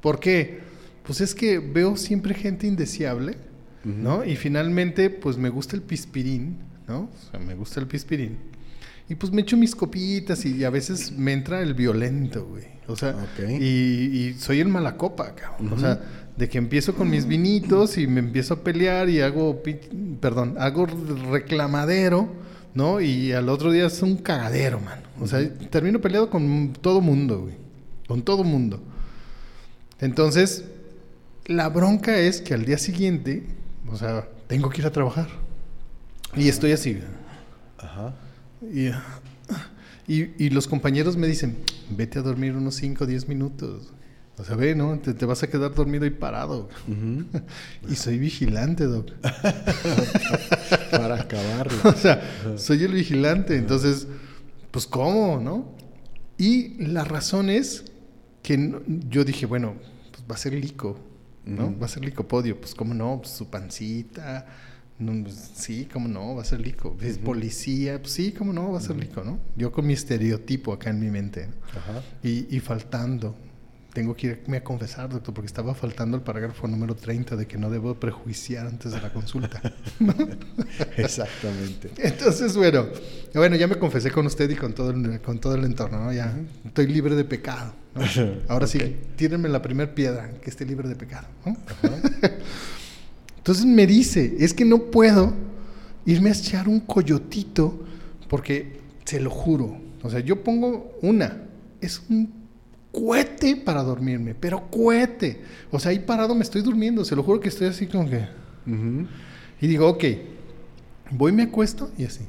¿Por qué? Pues es que veo siempre gente indeseable, ¿no? Y finalmente, pues me gusta el pispirín, ¿no? O sea, me gusta el pispirín. Y pues me echo mis copitas y a veces me entra el violento, güey. O sea, y, soy el malacopa, cabrón. O sea, de que empiezo con mis vinitos y me empiezo a pelear y hago, perdón, hago reclamadero, ¿no? Y al otro día es un cagadero, mano. O sea, termino peleado con todo mundo, güey. Con todo mundo. Entonces, la bronca es que al día siguiente o sea, tengo que ir a trabajar. Y estoy así. Ajá. Y, los compañeros me dicen, vete a dormir unos 5 o 10 minutos. O sea, ve, ¿no? Te, vas a quedar dormido y parado. y soy vigilante, Doc. Para acabarlo. o sea, soy el vigilante. Entonces, pues, ¿cómo, no? Y la razón es que yo dije, bueno, pues va a ser lico. ¿No? Va a ser licopodio, pues cómo no, pues, su pancita, pues, sí, cómo no, va a ser lico. Es policía, pues sí, cómo no, va a ser lico, ¿no? Yo con mi estereotipo acá en mi mente. Y, y, faltando. Tengo que irme a confesar, doctor, porque estaba faltando el parágrafo número 30 de que no debo prejuiciar antes de la consulta. Exactamente. Entonces, bueno, bueno, ya me confesé con usted y con todo el, con todo el entorno, ¿no? Ya estoy libre de pecado. Ahora sí, tírenme la primera piedra, que esté libre de pecado. Entonces me dice, es que no puedo irme a echar un coyotito, porque se lo juro, o sea, yo pongo una, es un cohete para dormirme, pero cohete. O sea, ahí parado me estoy durmiendo, se lo juro que estoy así como que... Y digo, ok, voy, me acuesto y así.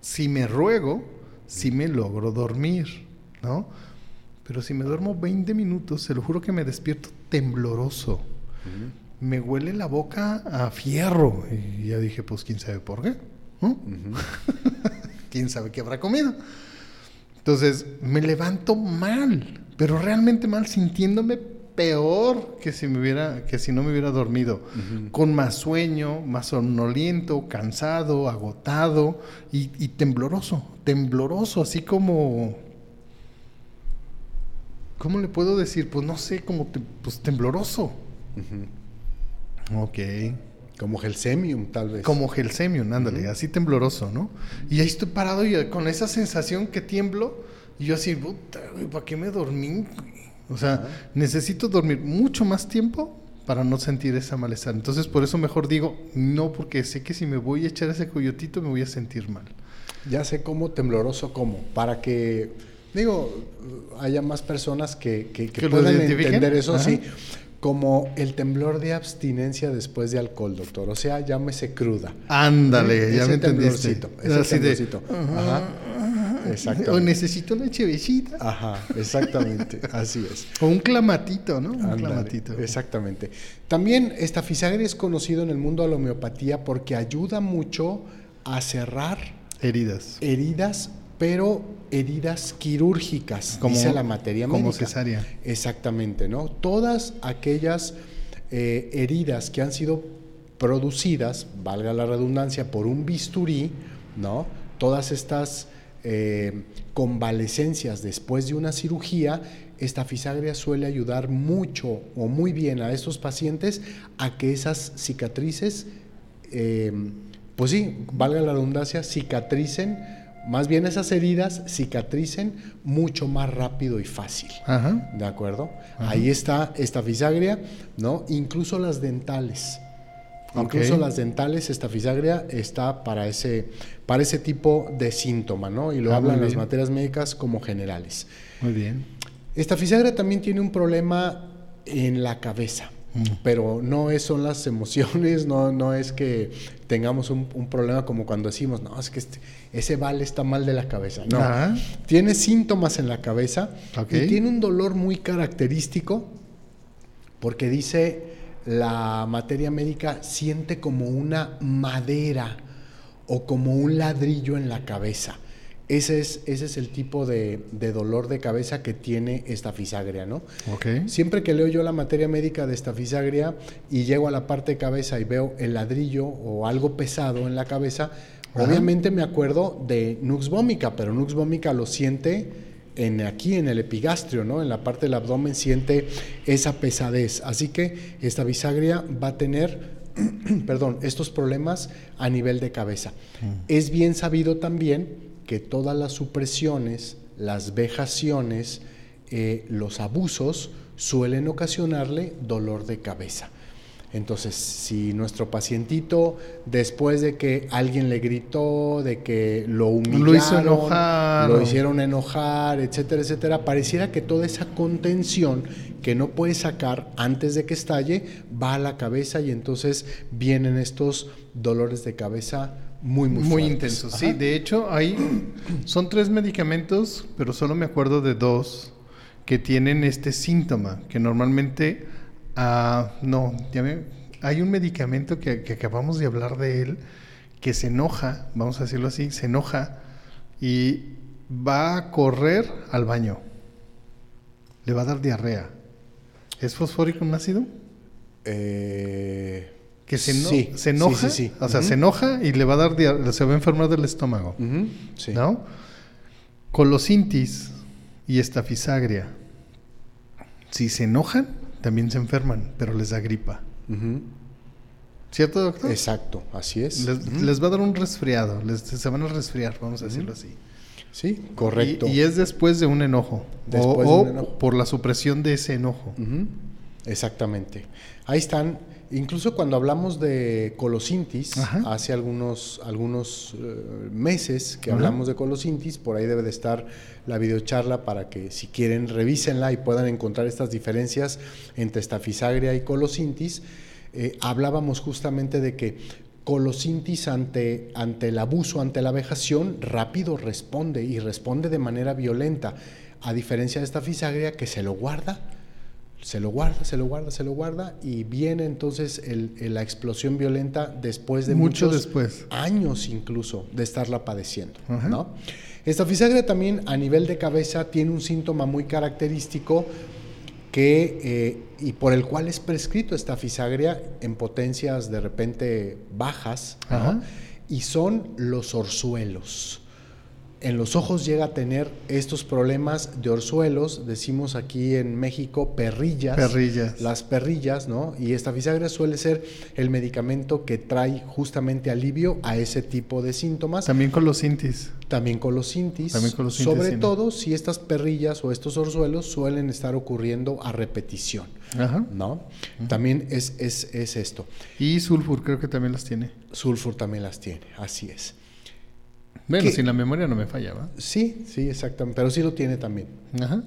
Si me ruego, si me logro dormir, ¿no? Pero si me duermo 20 minutos, se lo juro que me despierto tembloroso. Me huele la boca a fierro. Y ya dije, pues quién sabe por qué. ¿Quién sabe qué habrá comido? Entonces me levanto mal, pero realmente mal, sintiéndome peor que si me hubiera, que si no me hubiera dormido, con más sueño, más somnoliento, cansado, agotado y, tembloroso, tembloroso, así como, ¿cómo le puedo decir? Pues no sé, como pues tembloroso. Ok. Como Gelsemium, tal vez. Como Gelsemium, ándale, así tembloroso, ¿no? Y ahí estoy parado y con esa sensación que tiemblo, y yo así, puta, ¿para qué me dormí? O sea, necesito dormir mucho más tiempo para no sentir esa malestar. Entonces, por eso mejor digo, no, porque sé que si me voy a echar ese coyotito me voy a sentir mal. Ya sé cómo, tembloroso cómo, para que, digo, haya más personas que, que, puedan entender eso, sí como el temblor de abstinencia después de alcohol, doctor. O sea, llámese cruda. Ándale, ya me entendiste. Ese temblorcito. Ajá. Exactamente. O necesito una chevecita. Ajá, exactamente, así es. O un clamatito, ¿no? Un clamatito. Exactamente. También esta fisagre es conocido en el mundo de la homeopatía porque ayuda mucho a cerrar heridas. Heridas pero heridas quirúrgicas, como, dice la materia médica. Como cesárea. Exactamente, ¿no? Todas aquellas eh, heridas que han sido producidas, valga la redundancia, por un bisturí, ¿no? Todas estas eh, convalecencias después de una cirugía, esta fisagria suele ayudar mucho o muy bien a estos pacientes a que esas cicatrices, eh, pues sí, valga la redundancia, cicatricen, más bien esas heridas cicatricen mucho más rápido y fácil. ¿De acuerdo? Ahí está esta fisagria, ¿no? Incluso las dentales. Incluso las dentales, esta fisagria está para ese, para ese tipo de síntoma, ¿no? Y lo ah, hablan las materias médicas como generales. Muy bien. Esta fisagria también tiene un problema en la cabeza. Mm. Pero no es, son las emociones, no, no es que tengamos un, problema como cuando decimos, no, es que este, ese vale está mal de la cabeza. No, tiene síntomas en la cabeza y tiene un dolor muy característico porque dice la materia médica siente como una madera o como un ladrillo en la cabeza. Ese es, ese es el tipo de, dolor de cabeza que tiene esta fisagria, ¿no? Siempre que leo yo la materia médica de esta fisagria y llego a la parte de cabeza y veo el ladrillo o algo pesado en la cabeza, obviamente me acuerdo de Nux vomica, pero Nux vomica lo siente en aquí en el epigastrio, ¿no? En la parte del abdomen siente esa pesadez. Así que esta fisagria va a tener perdón, estos problemas a nivel de cabeza. Mm. Es bien sabido también que todas las supresiones, las vejaciones, eh, los abusos suelen ocasionarle dolor de cabeza. Entonces, si nuestro pacientito, después de que alguien le gritó, de que lo humillaron, lo, hicieron enojar, etcétera, etcétera, pareciera que toda esa contención que no puede sacar antes de que estalle va a la cabeza y entonces vienen estos dolores de cabeza muy, muy, muy intensos. Sí, de hecho, hay son tres medicamentos, pero solo me acuerdo de dos que tienen este síntoma, que normalmente, ah, no, ya hay un medicamento que, acabamos de hablar de él, que se enoja, vamos a decirlo así, se enoja y va a correr al baño. Le va a dar diarrea. ¿Es fosfórico un ácido? Eh que se, se enoja, o sea, se enoja y le va a dar, se va a enfermar del estómago, ¿no? Colosintis y estafisagria, si se enojan, también se enferman, pero les da gripa. ¿Cierto, doctor? Exacto, así es. Les, va a dar un resfriado, les, se van a resfriar, vamos a decirlo así. Sí, correcto. Y, es después de un enojo. o, por la supresión de ese enojo. Exactamente. Ahí están Incluso cuando hablamos de colosintis, hace algunos, algunos eh, meses que hablamos de colosintis, por ahí debe de estar la videocharla para que si quieren revísenla y puedan encontrar estas diferencias entre estafisagria y colosintis. Eh, hablábamos justamente de que colosintis ante, ante el abuso, ante la vejación, rápido responde y responde de manera violenta, a diferencia de esta fisagria que se lo guarda se lo guarda, se lo guarda, se lo guarda y viene entonces la explosión violenta después de muchos después. años incluso de estarla padeciendo. ¿no? Esta fisagria también a nivel de cabeza tiene un síntoma muy característico que, eh, y por el cual es prescrito esta fisagria en potencias de repente bajas, y son los orzuelos en los ojos llega a tener estos problemas de orzuelos, decimos aquí en México perrillas. Perrillas. Las perrillas, ¿no? Y esta bisagra suele ser el medicamento que trae justamente alivio a ese tipo de síntomas. También con los cintis. También con los cintis. También con los Sobre todo si estas perrillas o estos orzuelos suelen estar ocurriendo a repetición. Ajá. ¿No? También es, es, es esto. Y sulfur creo que también las tiene. Sulfur también las tiene, así es. Bueno, sin la memoria no me fallaba. Sí, sí, exactamente. Pero sí lo tiene también. Ajá.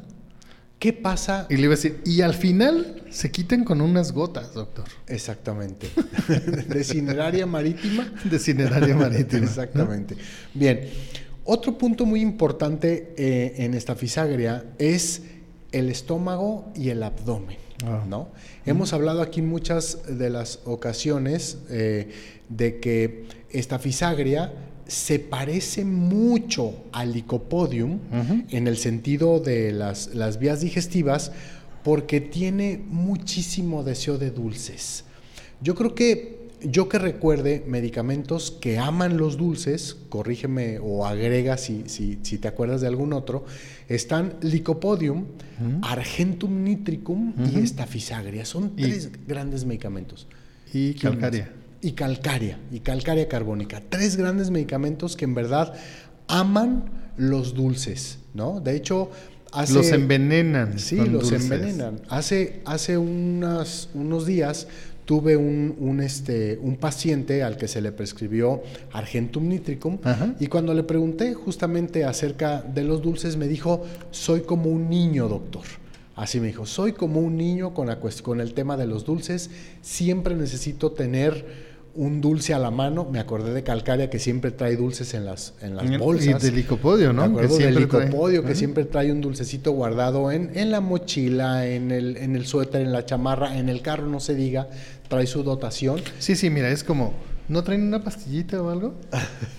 ¿Qué pasa? Y le iba a decir, y al final se quitan con unas gotas, doctor. Exactamente. de cineraria marítima. De cineraria marítima. Exactamente. Bien. Otro punto muy importante eh, en esta fisagria es el estómago y el abdomen. Ah. ¿no? Hemos hablado aquí muchas de las ocasiones eh, de que esta fisagria se parece mucho al licopodium en el sentido de las, las vías digestivas porque tiene muchísimo deseo de dulces. Yo creo que yo que recuerde medicamentos que aman los dulces, corrígeme o agrega si, si, te acuerdas de algún otro, están Licopodium, Argentum nitricum y Estafisagria. Son tres grandes medicamentos. Y calcaria. Y calcaria, y calcaria carbónica. Tres grandes medicamentos que en verdad aman los dulces, ¿no? De hecho, Hace, los envenenan. Sí, los envenenan. Hace, hace unos días tuve un, este, un paciente al que se le prescribió Argentum nitricum y cuando le pregunté justamente acerca de los dulces me dijo, soy como un niño, doctor. Así me dijo, soy como un niño con, la, con el tema de los dulces, siempre necesito tener un dulce a la mano. Me acordé de Calcaria que siempre trae dulces en las, en las bolsas. Y de licopodio, ¿no? Me acuerdo que del licopodio que siempre trae un dulcecito guardado en, en la mochila, en el, en el suéter, en la chamarra, en el carro, no se diga. Trae su dotación. Sí, sí, mira, es como... ¿No traen una pastillita o algo?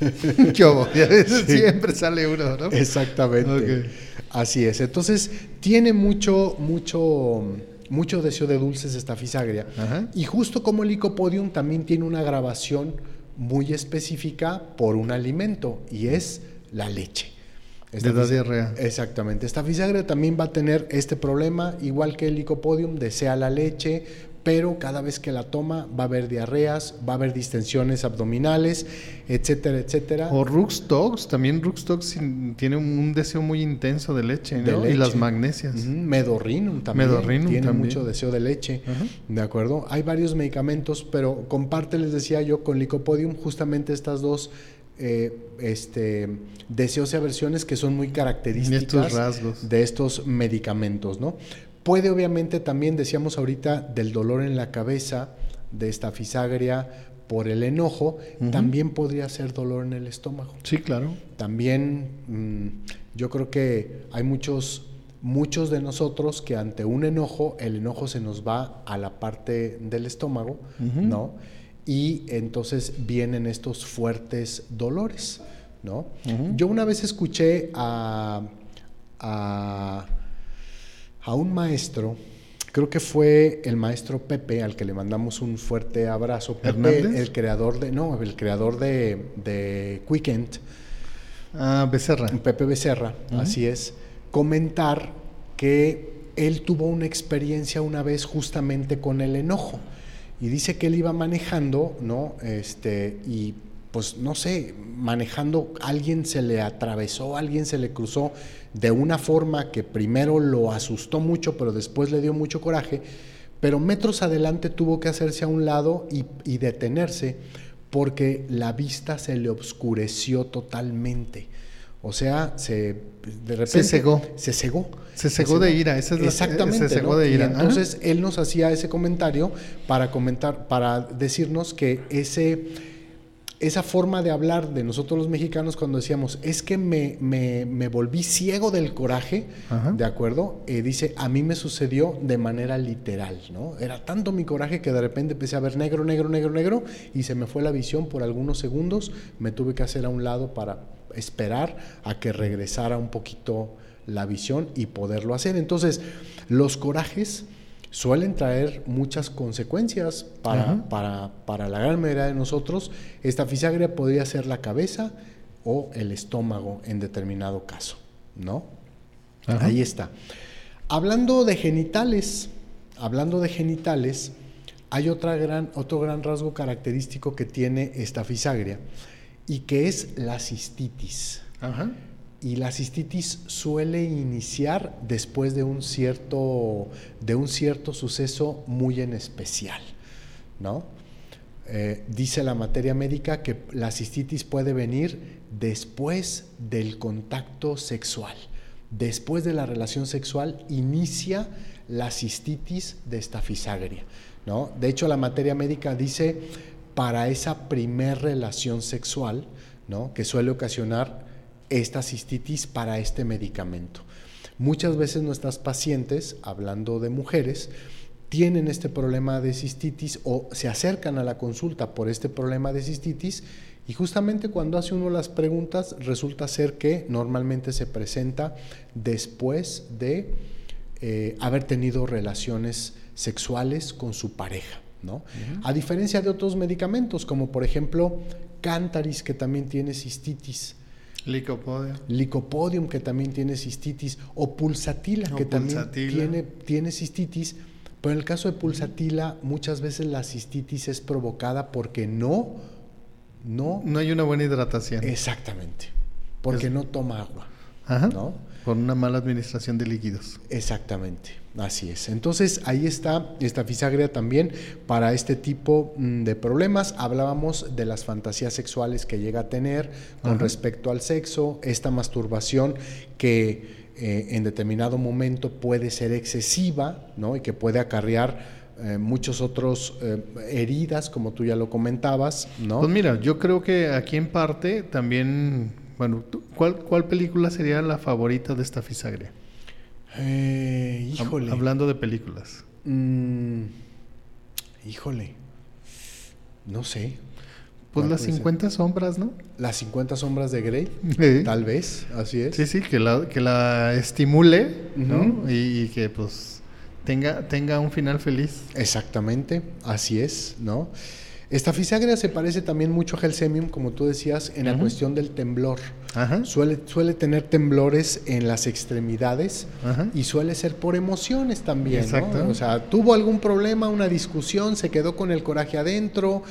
¿Qué Siempre sale uno, ¿no? Exactamente. Así es. Entonces, tiene mucho, mucho mucho deseo de dulces esta fisagria. Y justo como el licopodium también tiene una grabación muy específica por un alimento y es la leche. Esta de diarrea. Exactamente. Esta fisagria también va a tener este problema, igual que el licopodium, desea la leche, pero cada vez que la toma va a haber diarreas, va a haber distensiones abdominales, etcétera, etcétera. O Ruxtox, también Ruxtox tiene un deseo muy intenso de leche, ¿no? Y las magnesias. Medorrinum también tiene mucho deseo de leche, ¿de acuerdo? Hay varios medicamentos, pero comparte, les decía yo, con Licopodium justamente estas dos eh, este, deseos y aversiones que son muy características de estos medicamentos, ¿no? Puede obviamente también, decíamos ahorita, del dolor en la cabeza, de esta fisagria por el enojo, también podría ser dolor en el estómago. Sí, claro. También mm, yo creo que hay muchos, muchos de nosotros que ante un enojo, el enojo se nos va a la parte del estómago, ¿no? Y entonces vienen estos fuertes dolores, ¿no? Yo una vez escuché a a un maestro, creo que fue el maestro Pepe, al que le mandamos un fuerte abrazo. Pepe, el creador de, no, el creador de, de Quickend. Ah, Becerra. Pepe Becerra, así es. Comentar que él tuvo una experiencia una vez justamente con el enojo. Y dice que él iba manejando, ¿no? Este, y pues no sé, manejando, alguien se le atravesó, alguien se le cruzó de una forma que primero lo asustó mucho, pero después le dio mucho coraje, pero metros adelante tuvo que hacerse a un lado y, detenerse porque la vista se le obscureció totalmente. O sea, se de repente se cegó. Se cegó. Se cegó, de ira, esa es Exactamente. se cegó de ira. entonces él nos hacía ese comentario para comentar, para decirnos que ese esa forma de hablar de nosotros los mexicanos cuando decíamos, es que me, me, volví ciego del coraje, ¿de acuerdo? Eh, dice, a mí me sucedió de manera literal, ¿no? Era tanto mi coraje que de repente empecé a ver negro, negro, negro, negro, y se me fue la visión por algunos segundos, me tuve que hacer a un lado para esperar a que regresara un poquito la visión y poderlo hacer. Entonces, los corajes suelen traer muchas consecuencias para, para, la gran mayoría de nosotros. Esta fisagria podría ser la cabeza o el estómago en determinado caso, ¿no? Ahí está. Hablando de genitales, hablando de genitales, hay otra gran, otro gran rasgo característico que tiene esta fisagria y que es la cistitis. Ajá y la cistitis suele iniciar después de un cierto, de un cierto suceso muy en especial, ¿no? Eh, dice la materia médica que la cistitis puede venir después del contacto sexual. Después de la relación sexual inicia la cistitis de esta fisagria. ¿no? De hecho, la materia médica dice para esa primer relación sexual, ¿no? que suele ocasionar esta cistitis para este medicamento. Muchas veces nuestras pacientes, hablando de mujeres, tienen este problema de cistitis o se acercan a la consulta por este problema de cistitis Y justamente cuando hace uno las preguntas, resulta ser que normalmente se presenta después de eh, haber tenido relaciones sexuales con su pareja. ¿no? A diferencia de otros medicamentos, como por ejemplo Cantaris, que también tiene cistitis. Licopodium. Licopodium, que también tiene cistitis. O pulsatila, que también tiene, tiene cistitis. Pero en el caso de pulsatila, muchas veces la cistitis es provocada porque no, no... No hay una buena hidratación. Exactamente. Porque no toma agua. Ajá. ¿no? Por una mala administración de líquidos. Exactamente. Así es. Entonces ahí está esta fisagria también para este tipo mm, de problemas. Hablábamos de las fantasías sexuales que llega a tener con respecto al sexo, esta masturbación que eh, en determinado momento puede ser excesiva ¿no? y que puede acarrear eh, muchos otros eh, heridas, como tú ya lo comentabas, ¿no? Pues mira, yo creo que aquí en parte también, bueno, ¿cuál, cuál película sería la favorita de esta fisagria? Eh, híjole. Hablando de películas. Mm, híjole. No sé. Pues las 50 sombras, ¿no? Las 50 sombras de Grey, tal vez, así es. Sí, sí, que la, que la estimule, ¿no? Y, que pues tenga, tenga un final feliz. Exactamente, así es, ¿no? Esta fisagria se parece también mucho a Gelsemium, como tú decías, en la cuestión del temblor. Suele, suele tener temblores en las extremidades y suele ser por emociones también. Exacto. O sea, tuvo algún problema, una discusión, se quedó con el coraje adentro,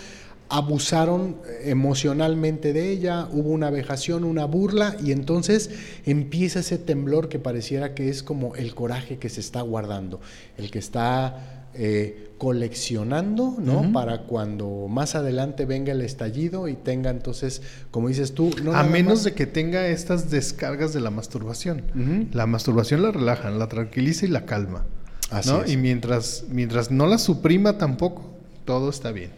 abusaron emocionalmente de ella, hubo una vejación, una burla y entonces empieza ese temblor que pareciera que es como el coraje que se está guardando, el que está eh, coleccionando, ¿no? Para cuando más adelante venga el estallido y tenga entonces, como dices tú, no a menos de que tenga estas descargas de la masturbación. La masturbación la relaja, la tranquiliza y la calma. Así Y mientras, mientras no la suprima tampoco, todo está bien.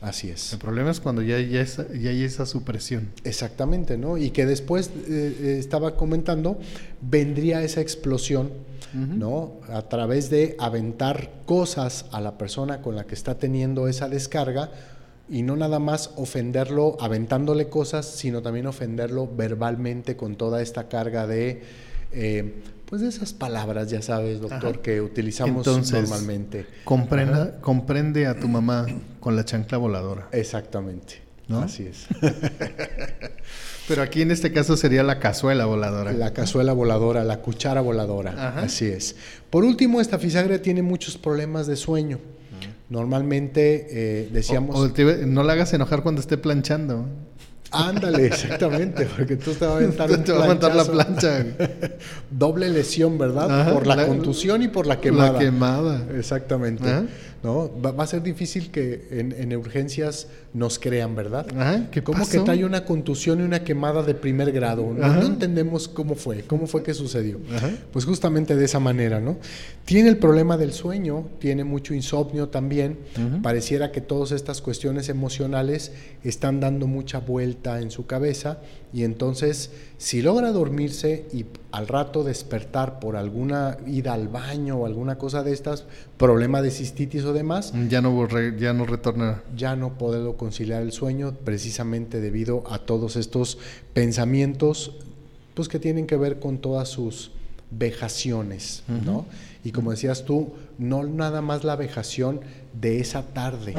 Así es. El problema es cuando ya, ya, ya hay esa supresión. Exactamente, ¿no? Y que después, eh, eh, estaba comentando, vendría esa explosión, ¿no? A través de aventar cosas a la persona con la que está teniendo esa descarga y no nada más ofenderlo aventándole cosas, sino también ofenderlo verbalmente con toda esta carga de... Eh, pues de esas palabras, ya sabes, doctor, que utilizamos normalmente. Comprenda, comprende a tu mamá con la chancla voladora. Exactamente. ¿No? Así es. Pero aquí en este caso sería la cazuela voladora. La cazuela voladora, la cuchara voladora. Así es. Por último, esta fisagria tiene muchos problemas de sueño. Normalmente eh, decíamos... no la hagas enojar cuando esté planchando. Ándale, exactamente, porque tú te vas a aventar, te va a aventar la plancha. Doble lesión, ¿verdad? por la, contusión y por la quemada. La quemada. Exactamente. ¿no? Va, a ser difícil que en, urgencias nos crean, ¿verdad? Ajá, ¿qué ¿Cómo que trae una contusión y una quemada de primer grado? No, entendemos cómo fue, cómo fue que sucedió. Pues justamente de esa manera, ¿no? Tiene el problema del sueño, tiene mucho insomnio también. Pareciera que todas estas cuestiones emocionales están dando mucha vuelta en su cabeza y entonces si logra dormirse y al rato despertar por alguna ida al baño o alguna cosa de estas, problema de cistitis o demás, ya no, ya no retorna. Ya no puedo conciliar el sueño precisamente debido a todos estos pensamientos pues que tienen que ver con todas sus vejaciones, ¿no? Y como decías tú, no nada más la vejación de esa tarde,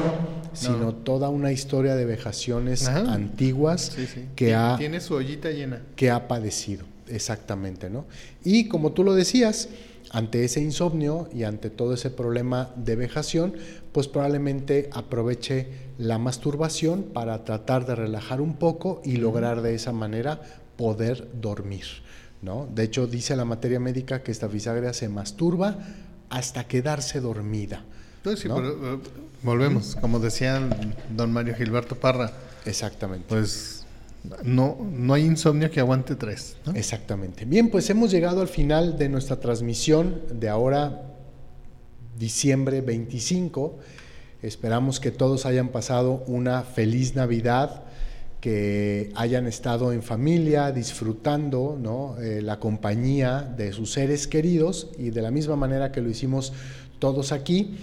sino toda una historia de vejaciones antiguas que ha tiene su ollita llena, que ha padecido, exactamente, ¿no? Y como tú lo decías, ante ese insomnio y ante todo ese problema de vejación, pues probablemente aproveche la masturbación para tratar de relajar un poco y lograr de esa manera poder dormir. ¿no? De hecho, dice la materia médica que esta fisagria se masturba hasta quedarse dormida. Pues eh, volvemos, como decía don Mario Gilberto Parra. Exactamente. Pues no, no hay insomnio que aguante tres. Exactamente. Bien, pues hemos llegado al final de nuestra transmisión de ahora, diciembre 25. Esperamos que todos hayan pasado una feliz Navidad que hayan estado en familia disfrutando ¿no? Eh, la compañía de sus seres queridos y de la misma manera que lo hicimos todos aquí.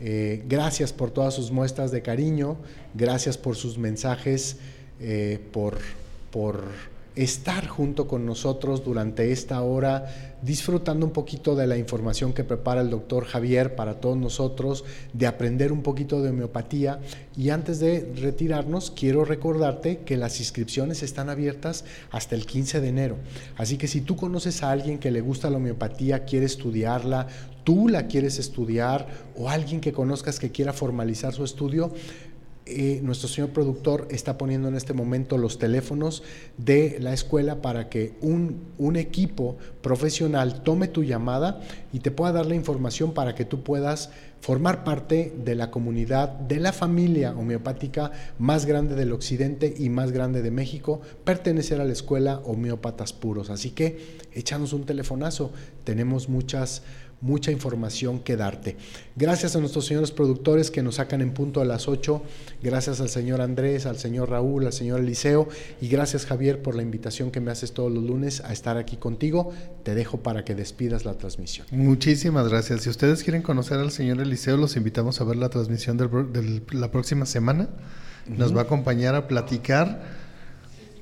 Eh, gracias por todas sus muestras de cariño, gracias por sus mensajes eh, por, por estar junto con nosotros durante esta hora, disfrutando un poquito de la información que prepara el doctor Javier para todos nosotros, de aprender un poquito de homeopatía. Y antes de retirarnos, quiero recordarte que las inscripciones están abiertas hasta el 15 de enero. Así que si tú conoces a alguien que le gusta la homeopatía, quiere estudiarla, tú la quieres estudiar o alguien que conozcas que quiera formalizar su estudio, eh, nuestro señor productor está poniendo en este momento los teléfonos de la escuela para que un, un, equipo profesional tome tu llamada y te pueda dar la información para que tú puedas formar parte de la comunidad, de la familia homeopática más grande del occidente y más grande de México, pertenecer a la escuela homeópatas puros. Así que échanos un telefonazo, tenemos muchas mucha información que darte. Gracias a nuestros señores productores que nos sacan en punto a las 8. Gracias al señor Andrés, al señor Raúl, al señor Eliseo. Y gracias Javier por la invitación que me haces todos los lunes a estar aquí contigo. Te dejo para que despidas la transmisión. Muchísimas gracias. Si ustedes quieren conocer al señor Eliseo, los invitamos a ver la transmisión de la próxima semana. Nos va a acompañar a platicar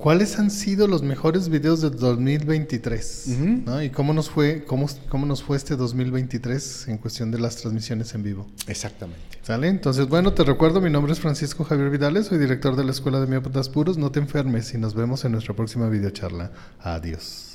¿Cuáles han sido los mejores videos del 2023? ¿Y cómo nos fue cómo, cómo nos fue este 2023 en cuestión de las transmisiones en vivo? Exactamente. ¿Sale? Entonces, bueno, te recuerdo, mi nombre es Francisco Javier Vidales, soy director de la Escuela de Miópatas Puros. No te enfermes y nos vemos en nuestra próxima videocharla. Adiós.